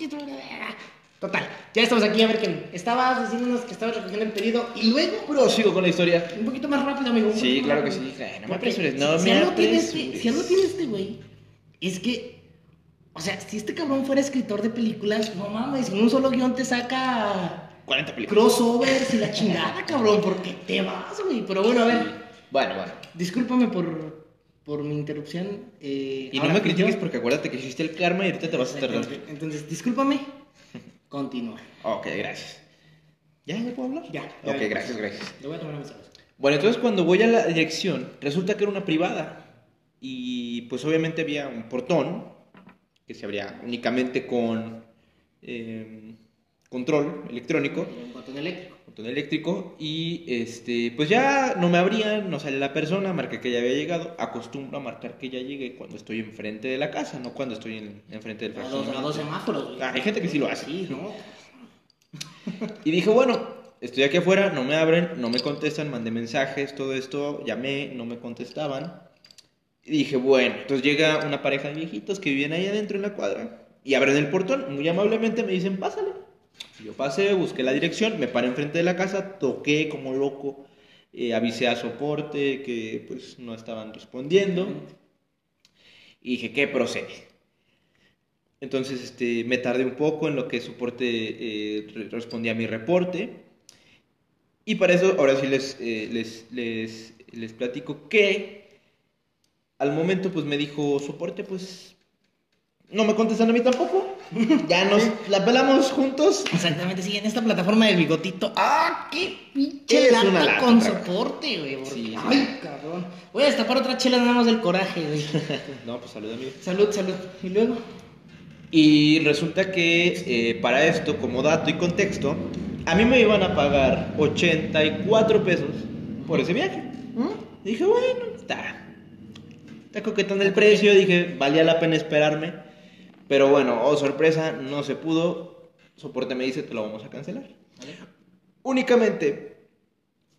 Total, ya estamos aquí, a ver qué. Estabas diciéndonos que estabas recogiendo el pedido y luego. Bro, sigo con la historia. Un poquito más rápido, amigo. Sí, claro que sí. No me apresures, no si me algo tiene este, apresures. Si algo tiene este güey, es que. O sea, si este cabrón fuera escritor de películas, no mames, en un solo guion te saca 40 películas. crossovers y la chingada, cabrón, porque te vas, güey. Pero bueno, a ver, Bueno, bueno. discúlpame por, por mi interrupción. eh, Y no me critiques yo. porque acuérdate que hiciste el karma y ahorita te vas a tardar. Entonces, discúlpame. Continúa. Ok, gracias. ¿Ya? ¿Ya puedo hablar? Ya. Ok, ya. gracias, gracias. Le voy a tomar mis cerveza. Bueno, entonces cuando voy a la dirección, resulta que era una privada. Y pues obviamente había un portón que se abría únicamente con eh, control electrónico, Un botón eléctrico. botón eléctrico. Y este, pues ya no me abrían, no sale la persona, marqué que ya había llegado. Acostumbro a marcar que ya llegué cuando estoy enfrente de la casa, no cuando estoy en, enfrente del dos, a fraccionamiento. dos semáforos. Ah, hay gente que sí lo hace. Sí, ¿no? Y dije, bueno, estoy aquí afuera, no me abren, no me contestan, mandé mensajes, todo esto, llamé, no me contestaban. Dije, bueno, entonces llega una pareja de viejitos que vivían ahí adentro en la cuadra y abren el portón, muy amablemente me dicen, pásale. Yo pasé, busqué la dirección, me paré enfrente de la casa, toqué como loco, eh, avisé a soporte que pues no estaban respondiendo y dije, ¿qué procede? Entonces este, me tardé un poco en lo que soporte eh, re- respondía a mi reporte. Y para eso, ahora sí les, eh, les, les, les platico que al momento pues me dijo soporte, pues no me contestan a mí tampoco. Ya nos la pelamos juntos. Exactamente, sí, en esta plataforma del bigotito. ¡Ah, qué pinche lata una lata, con soporte, güey! porque- Sí, sí. ¡Ay, cabrón! Voy a destapar otra chela nada más del coraje, güey. No, pues salud amigo. salud, salud. Y luego, Y resulta que eh, para esto, como dato y contexto, a mí me iban a pagar 84 pesos por ese viaje. ¿Mm? Dije, bueno, está. Está coquetón el precio. Dije, valía la pena esperarme. Pero bueno, oh sorpresa, no se pudo. Soporte me dice, te lo vamos a cancelar. ¿Vale? Únicamente.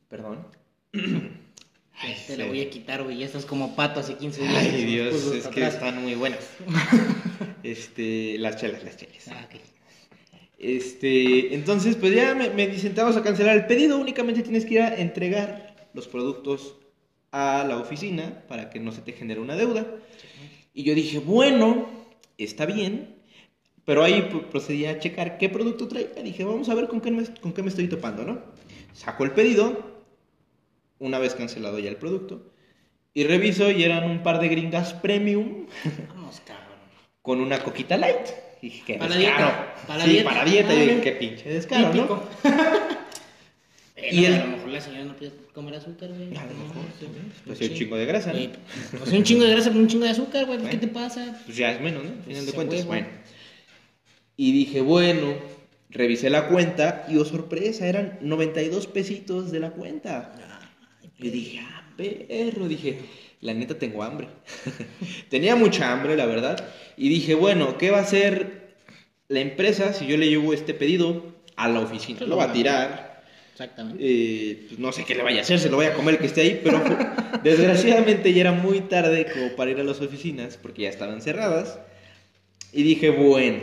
Perdón. Ay, te la sí. voy a quitar, güey. Ya estás como pato hace 15 días. Ay, Dios, es que atrás. están muy buenas. Este, las chelas, las chelas. Ah, ok. Este, entonces, pues ya me, me dicen, te vamos a cancelar el pedido, únicamente tienes que ir a entregar los productos a la oficina para que no se te genere una deuda. Y yo dije, bueno, está bien, pero ahí procedí a checar qué producto traía. Dije, vamos a ver con qué me, con qué me estoy topando, ¿no? Saco el pedido, una vez cancelado ya el producto, y reviso y eran un par de gringas premium Vamos, cabrón. con una coquita light. Y dije, qué Para descaro. dieta, para sí, dieta. para dieta. Y dije, qué pinche descaro, ¿no? Típico. Y no, el- A lo mejor la señora no puede comer azúcar, güey. A lo mejor, sí, Pues hay un chingo de grasa, ¿no? Güey, Pues un chingo de grasa con un chingo de azúcar, güey. pues, ¿Qué te pasa? Pues ya es menos, ¿no? Al Pues final de a cuentas, bueno. Y dije, bueno, revisé la cuenta y, oh sorpresa, eran 92 pesitos de la cuenta. Y dije, ah, perro, dije, la neta tengo hambre. Tenía mucha hambre, la verdad. Y dije, bueno, ¿qué va a hacer la empresa si yo le llevo este pedido a la oficina? Lo va a no. tirar. Exactamente. Eh, pues no sé qué le vaya a hacer, se lo voy a comer el que esté ahí, pero desgraciadamente ya era muy tarde como para ir a las oficinas porque ya estaban cerradas. Y dije, bueno,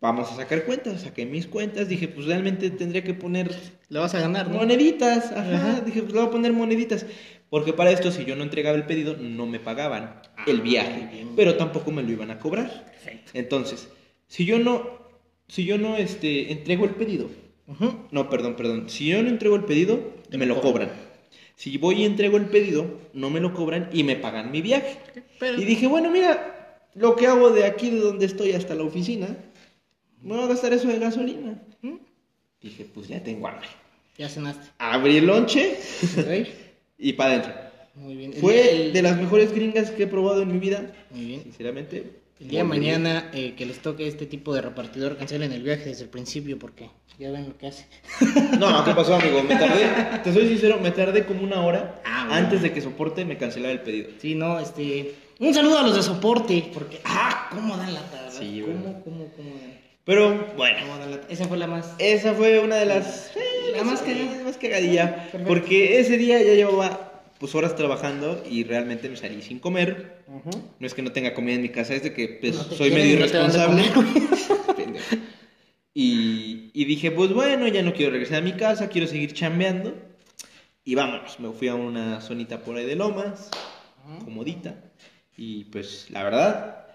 vamos a sacar cuentas. Saqué mis cuentas, dije, pues realmente tendría que poner Le vas a ganar, ¿no? moneditas. Ajá, Ajá. dije, pues le voy a poner moneditas. Porque para esto, si yo no entregaba el pedido, no me pagaban el Ah, viaje, muy bien. pero tampoco me lo iban a cobrar. Perfecto. Entonces, si yo no, si yo no este, entrego el pedido, No, perdón, perdón. Si yo no entrego el pedido, Te me lo cobran. cobran. Si voy y entrego el pedido, no me lo cobran y me pagan mi viaje. Pero- Y dije, bueno, mira, lo que hago de aquí, de donde estoy hasta la oficina, me voy a gastar eso de gasolina. ¿Mm? Dije, pues ya tengo hambre. Ya cenaste. Abrí el lonche y para adentro. Muy bien. Fue el- de las mejores gringas que he probado en mi vida. Muy bien. Sinceramente. El día de mañana eh, que les toque este tipo de repartidor, cancelen el viaje desde el principio porque ya ven lo que hace. No, ¿qué pasó, amigo? Me tardé, te soy sincero, me tardé como una hora Ah, bueno. antes de que soporte me cancelara el pedido. Sí, no, este. Un saludo a los de soporte, porque. ¡Ah! ¿Cómo dan la tabla? Sí, ¿Cómo, cómo, cómo dan? Pero bueno, ¿Cómo dan la Esa fue la más. esa fue una de las... eh, La más cagadilla. Perfecto. Porque ese día ya llevaba pues horas trabajando y realmente me salí sin comer. Ujú. No es que no tenga comida en mi casa, es de que pues, No soy medio irresponsable. Y, y dije, pues bueno, ya no quiero regresar a mi casa, quiero seguir chambeando. Y vámonos, me fui a una zonita por ahí de Lomas, comodita. Y pues la verdad,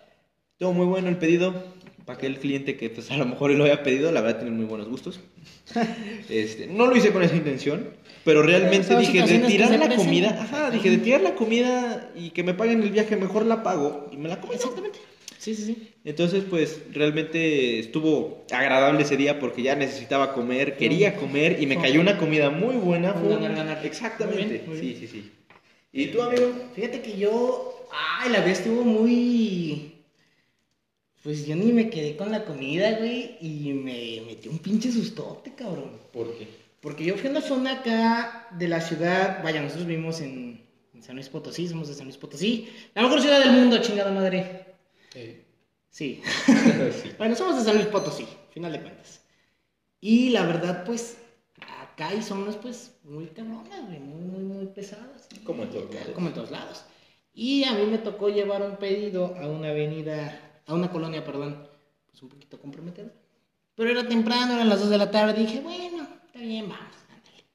todo muy bueno el pedido. Para aquel cliente que pues a lo mejor lo había pedido, la verdad tiene muy buenos gustos. Este, no lo hice con esa intención, pero realmente dije de tirar la comida, ajá, dije de tirar la comida y que me paguen el viaje, mejor la pago y me la como. Exactamente. Sí, sí, sí. Entonces, pues realmente estuvo agradable ese día porque ya necesitaba comer, quería comer y me cayó una comida muy buena. Fue ganar, ganar. Exactamente. Sí, sí, sí. ¿Y tú, amigo? Fíjate que yo, ay, la vez estuvo muy pues yo ni me quedé con la comida, güey, y me metí un pinche sustote, cabrón. ¿Por qué? Porque yo fui a una zona acá de la ciudad, vaya, nosotros vivimos en, San Luis Potosí, somos de San Luis Potosí, la mejor ciudad del mundo, chingada madre. Sí. Sí. bueno, somos de San Luis Potosí, final de cuentas. Y la verdad, pues, acá hay zonas, pues, muy cabronas, güey, muy, muy, muy pesadas. Como en todos lados. Como en todos lados. Y a mí me tocó llevar un pedido a una avenida a una colonia, perdón, pues un poquito comprometedor. Pero era temprano, eran las 2 de la tarde, dije, bueno, está bien, vamos, ándale.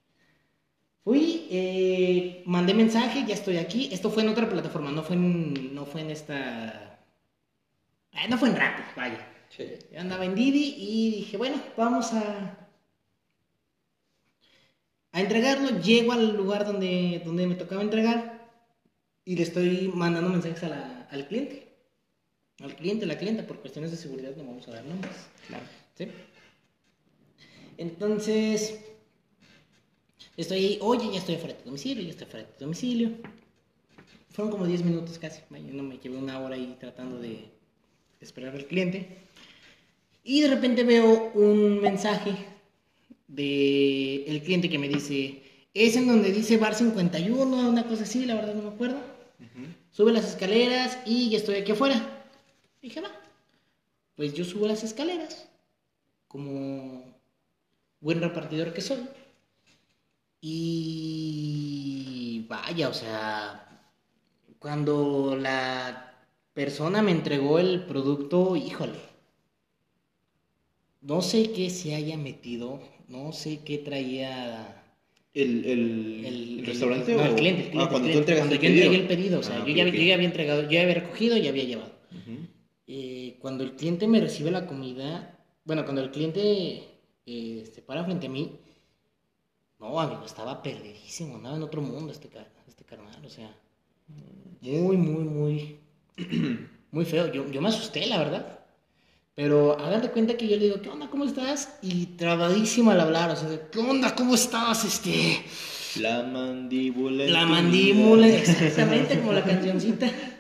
Fui, eh, mandé mensaje, ya estoy aquí. Esto fue en otra plataforma, no fue en, no fue en esta... Eh, no fue en Rappi, vaya. Sí. Yo andaba en Didi y dije, bueno, vamos a... A entregarlo, llego al lugar donde, donde me tocaba entregar y le estoy mandando mensajes al cliente al cliente, la clienta, por cuestiones de seguridad no vamos a dar nombres. Claro. ¿Sí? Entonces, estoy ahí, oye, ya estoy afuera de domicilio, ya estoy afuera de domicilio. Fueron como 10 minutos casi, no me llevé una hora ahí tratando de esperar al cliente. Y de repente veo un mensaje del el cliente que me dice, es en donde dice bar 51, una cosa así, la verdad no me acuerdo. Sube las escaleras y ya estoy aquí afuera. Dije, va. Pues yo subo las escaleras, como buen repartidor que soy. Y vaya, o sea, cuando la persona me entregó el producto, híjole, no sé qué se haya metido, no sé qué traía... ¿El, el, restaurante o...? el cliente, ah, cuando tú el pedido. el pedido, o sea, ah, yo, ya, había entregado, yo ya había recogido y ya había llevado. Eh, cuando el cliente me recibe la comida, bueno, cuando el cliente se para frente a mí, no, amigo, estaba perdidísimo, andaba en otro mundo este, este carnal, o sea, muy, muy, muy, muy feo. Yo, yo me asusté, la verdad. Pero hagan de cuenta que yo le digo, ¿qué onda? ¿Cómo estás? Y trabadísimo al hablar, o sea, ¿qué onda? ¿Cómo estás? Este... La mandíbula. La mandíbula, exactamente como la cancioncita.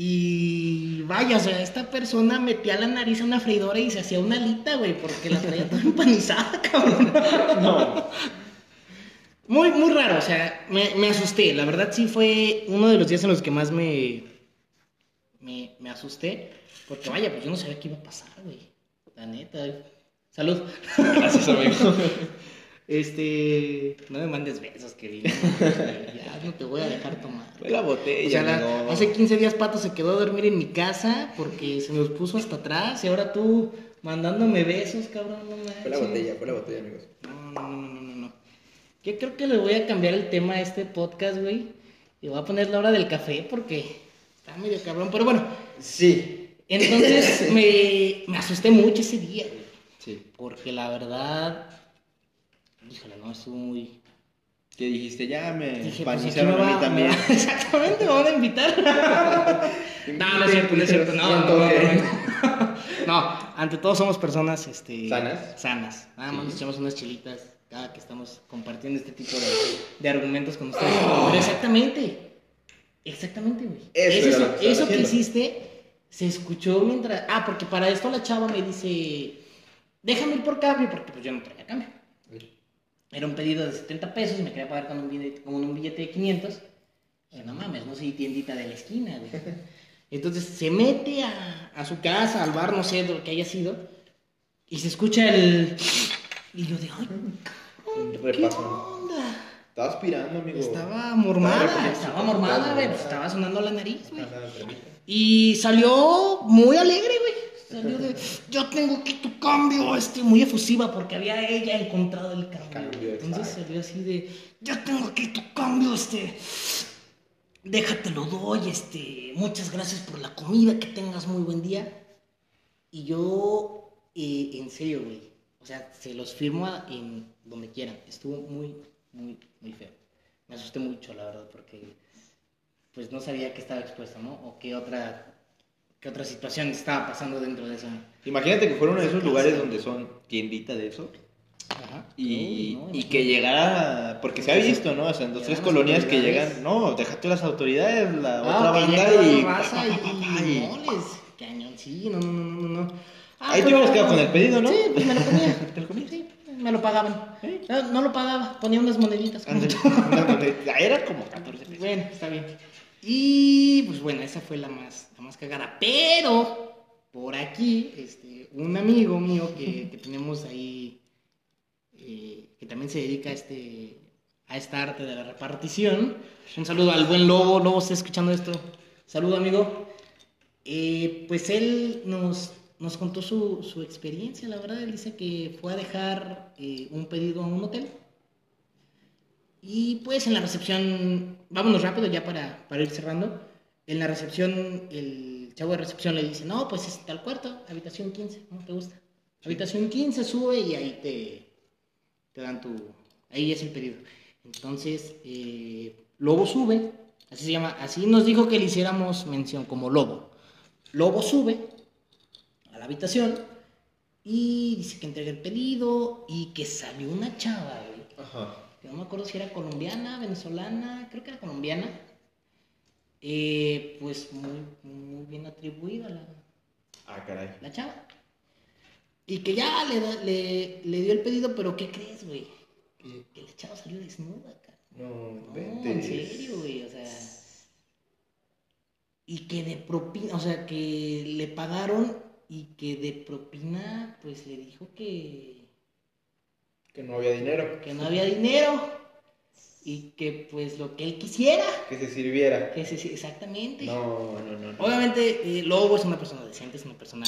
Y vaya, o sea, esta persona metía la nariz en una freidora y se hacía una alita, güey, porque la traía toda empanizada, cabrón. No. Muy, muy raro, o sea, me, me, asusté. La verdad sí fue uno de los días en los que más me, me, me asusté. Porque vaya, pues yo no sabía qué iba a pasar, güey. La neta. Salud. Gracias, amigo. Este, no me mandes besos, querido. ya no te voy a dejar tomar. Fue la botella. hace 15 días Pato se quedó a dormir en mi casa porque se nos puso hasta atrás y ahora tú mandándome besos, cabrón. No fue la botella, fue la botella, amigos. No, no, no, no, no, no. Yo creo que le voy a cambiar el tema a este podcast, güey. Y voy a poner la hora del café porque está medio cabrón. Pero bueno. Sí. Entonces me, me asusté mucho ese día, güey. Sí. Porque la verdad híjole, no, estuvo muy... ¿Qué dijiste? Ya me Dije, pues, a mí también. exactamente, me van a invitar. no, no es cierto, no es cierto. No, no, no, no, ante todo somos personas este, sanas. Sanas. Nada más nos echamos unas chilitas cada que estamos compartiendo este tipo de, de argumentos con ustedes. Pero exactamente. Exactamente, güey. Eso, eso, que, eso que hiciste se escuchó mientras. Ah, porque para esto la chava me dice: Déjame ir por cambio, porque pues yo no traía cambio. Era un pedido de 70 pesos y me quería pagar con un billete, con un billete de 500. no mames, no soy tiendita de la esquina, Entonces se mete a, a, su casa, al bar, no sé de lo que haya sido, y se escucha el. Y yo de, ay, ¿qué onda? Estaba aspirando, amigo. Estaba mormada, estaba mormada, güey. Pues estaba sonando la nariz, güey. Y salió muy alegre, güey. Salió de, yo tengo aquí tu cambio, este, muy efusiva porque había ella encontrado el cambio. Entonces salió así de, yo tengo aquí tu cambio, este, déjate lo doy, este, muchas gracias por la comida, que tengas muy buen día. Y yo, eh, en serio, güey, o sea, se los firmo en donde quieran. Estuvo muy, muy, muy feo. Me asusté mucho, la verdad, porque pues no sabía que estaba expuesto, ¿no? O qué otra, qué otra situación estaba pasando dentro de eso. Imagínate que fuera uno de esos lugares donde son tiendita de eso. Ajá. Y, y que llegara, porque se ha visto, ¿no? O sea, en dos, tres colonias que llegan, no, déjate las autoridades, la ah, otra banda y... Raza y, y, moles, cañón, sí, no, no, no, no. Ah, Ahí te hubieras quedado con el pedido, ¿no? Sí, pues me lo comía. ¿Te lo comía? Sí, me lo pagaban. No, no, lo pagaba, ponía unas moneditas. Era como 14 pesos. Bueno, está bien. Y pues bueno, esa fue la más, la más cagada. Pero por aquí, este, un amigo mío que, que tenemos ahí, eh, que también se dedica a, este, a esta arte de la repartición. Un saludo al buen Lobo. Lobo, está escuchando esto. Saludo, amigo. Eh, pues él nos, nos contó su, su, experiencia. La verdad, él dice que fue a dejar eh, un pedido a un hotel y pues en la recepción, vámonos rápido ya para, para ir cerrando. En la recepción, el chavo de recepción le dice, no, pues es tal cuarto, habitación 15, ¿no? ¿Te gusta? Habitación 15, sube y ahí te, te dan tu... Ahí es el pedido. Entonces, eh, Lobo sube, así se llama, así nos dijo que le hiciéramos mención como Lobo. Lobo sube a la habitación y dice que entrega el pedido y que salió una chava, güey. Ajá no me acuerdo si era colombiana, venezolana, creo que era colombiana, eh, pues muy, muy bien atribuida la, ah, caray. la chava. Y que ya le, le, le dio el pedido, pero ¿qué crees, güey? Que, la chava salió desnuda, cara. No, no en serio, güey, o sea. Y que de propina, o sea, que le pagaron y que de propina, pues le dijo que que no había dinero. Que no había dinero. Y que pues lo que él quisiera. Que se sirviera. Que se, exactamente. No, no, no. Obviamente eh, Lobo es una persona decente, es una persona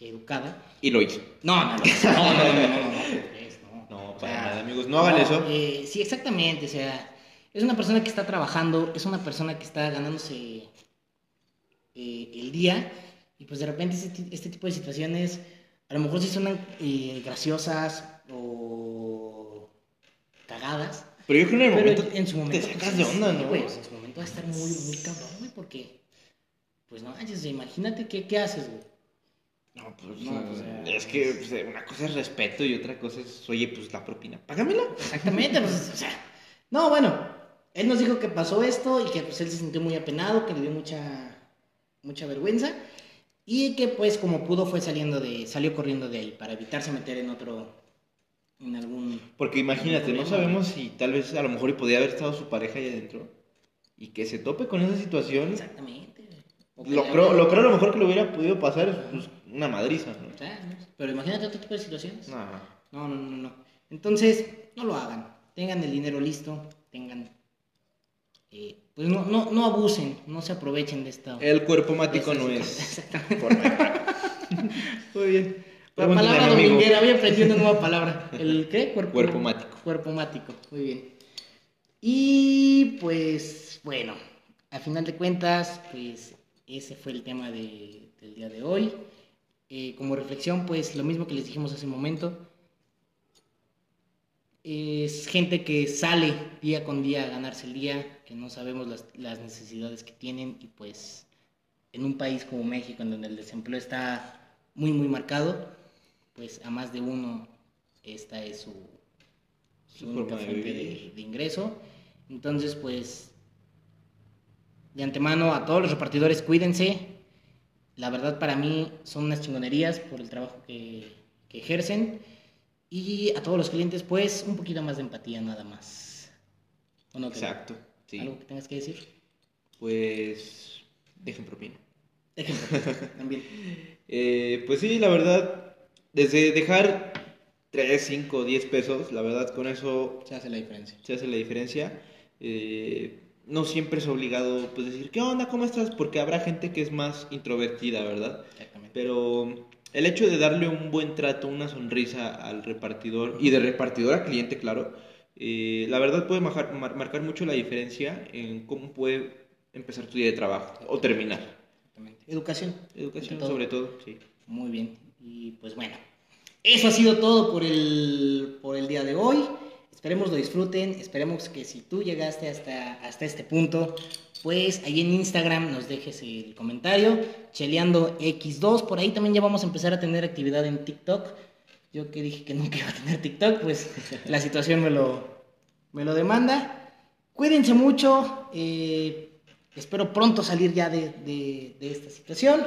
educada. Y lo hizo. No, no, no. No, no, no. no, no, para nada, amigos. No hagan eso. Sí, exactamente. O sea, es una persona que está trabajando, es una persona que está ganándose el día. Y pues de repente este, este, tipo de situaciones a lo mejor sí suenan graciosas o pero yo creo que en el momento, en su momento te sacas de onda, ¿no? Pues, en su momento va a estar muy, muy cabrón, güey, porque, pues no manches, imagínate qué, qué haces, güey. No, pues, no, pues es que pues, una cosa es respeto y otra cosa es, oye, pues la propina, págamela. Exactamente, pues, o sea, no, bueno, él nos dijo que pasó esto y que pues él se sintió muy apenado, que le dio mucha, mucha vergüenza y que pues como pudo fue saliendo de, salió corriendo de ahí para evitarse meter en otro, en algún... Porque imagínate, no sabemos si tal vez a lo mejor y podía haber estado su pareja ahí adentro y que se tope con esa situación. Exactamente. Lo creo, lo creo a lo mejor que le hubiera podido pasar pues, una madriza, ¿no? Pero imagínate otro tipo de situaciones. No. no, no, no, no. Entonces, no lo hagan. Tengan el dinero listo, tengan... Eh, pues no, no, no abusen, no se aprovechen de esta... El cuerpo mático no es... Exactamente. Muy bien. La palabra dominguera, voy aprendiendo una nueva palabra. ¿El qué? Cuerpo, cuerpo mático. Cuerpo mático, muy bien. Y pues, bueno, a final de cuentas, pues ese fue el tema de, del día de hoy. Eh, como reflexión, pues lo mismo que les dijimos hace un momento. Es gente que sale día con día a ganarse el día, que no sabemos las, las necesidades que tienen y pues en un país como México, en donde el desempleo está muy, muy marcado, pues a más de uno esta es su, su única fuente de, ingreso. Entonces, pues, de antemano a todos los repartidores, cuídense. La verdad para mí son unas chingonerías por el trabajo que, que ejercen. Y a todos los clientes, pues, un poquito más de empatía nada más. Exacto. ¿Algo que tengas que decir? Pues, dejen propina. Dejen propina, también. Eh, pues sí, la verdad, desde dejar 3, 5, 10 pesos, la verdad con eso... Se hace la diferencia. Se hace la diferencia. Eh, no siempre es obligado pues decir, ¿qué onda? ¿Cómo estás? Porque habrá gente que es más introvertida, ¿verdad? Exactamente. Pero el hecho de darle un buen trato, una sonrisa al repartidor y de repartidor a cliente, claro, eh, la verdad puede marcar mucho la diferencia en cómo puede empezar tu día de trabajo o terminar. Educación. Educación sobre todo, sí. Muy bien. Y pues bueno, eso ha sido todo por el, por el día de hoy. Esperemos lo disfruten, esperemos que si tú llegaste hasta, hasta este punto, pues ahí en Instagram nos dejes el comentario, cheleando X2, por ahí también ya vamos a empezar a tener actividad en TikTok. Yo que dije que nunca iba a tener TikTok, pues la situación me lo, me lo demanda. Cuídense mucho, eh, espero pronto salir ya de, de, de esta situación.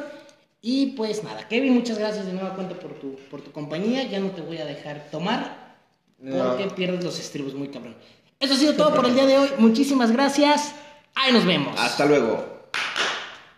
Y pues nada, Kevin, muchas gracias de nueva cuenta por tu, por tu compañía. Ya no te voy a dejar tomar porque pierdes los estribos muy cabrón. Eso ha sido todo por el día de hoy. Muchísimas gracias. Ahí nos vemos. Hasta luego.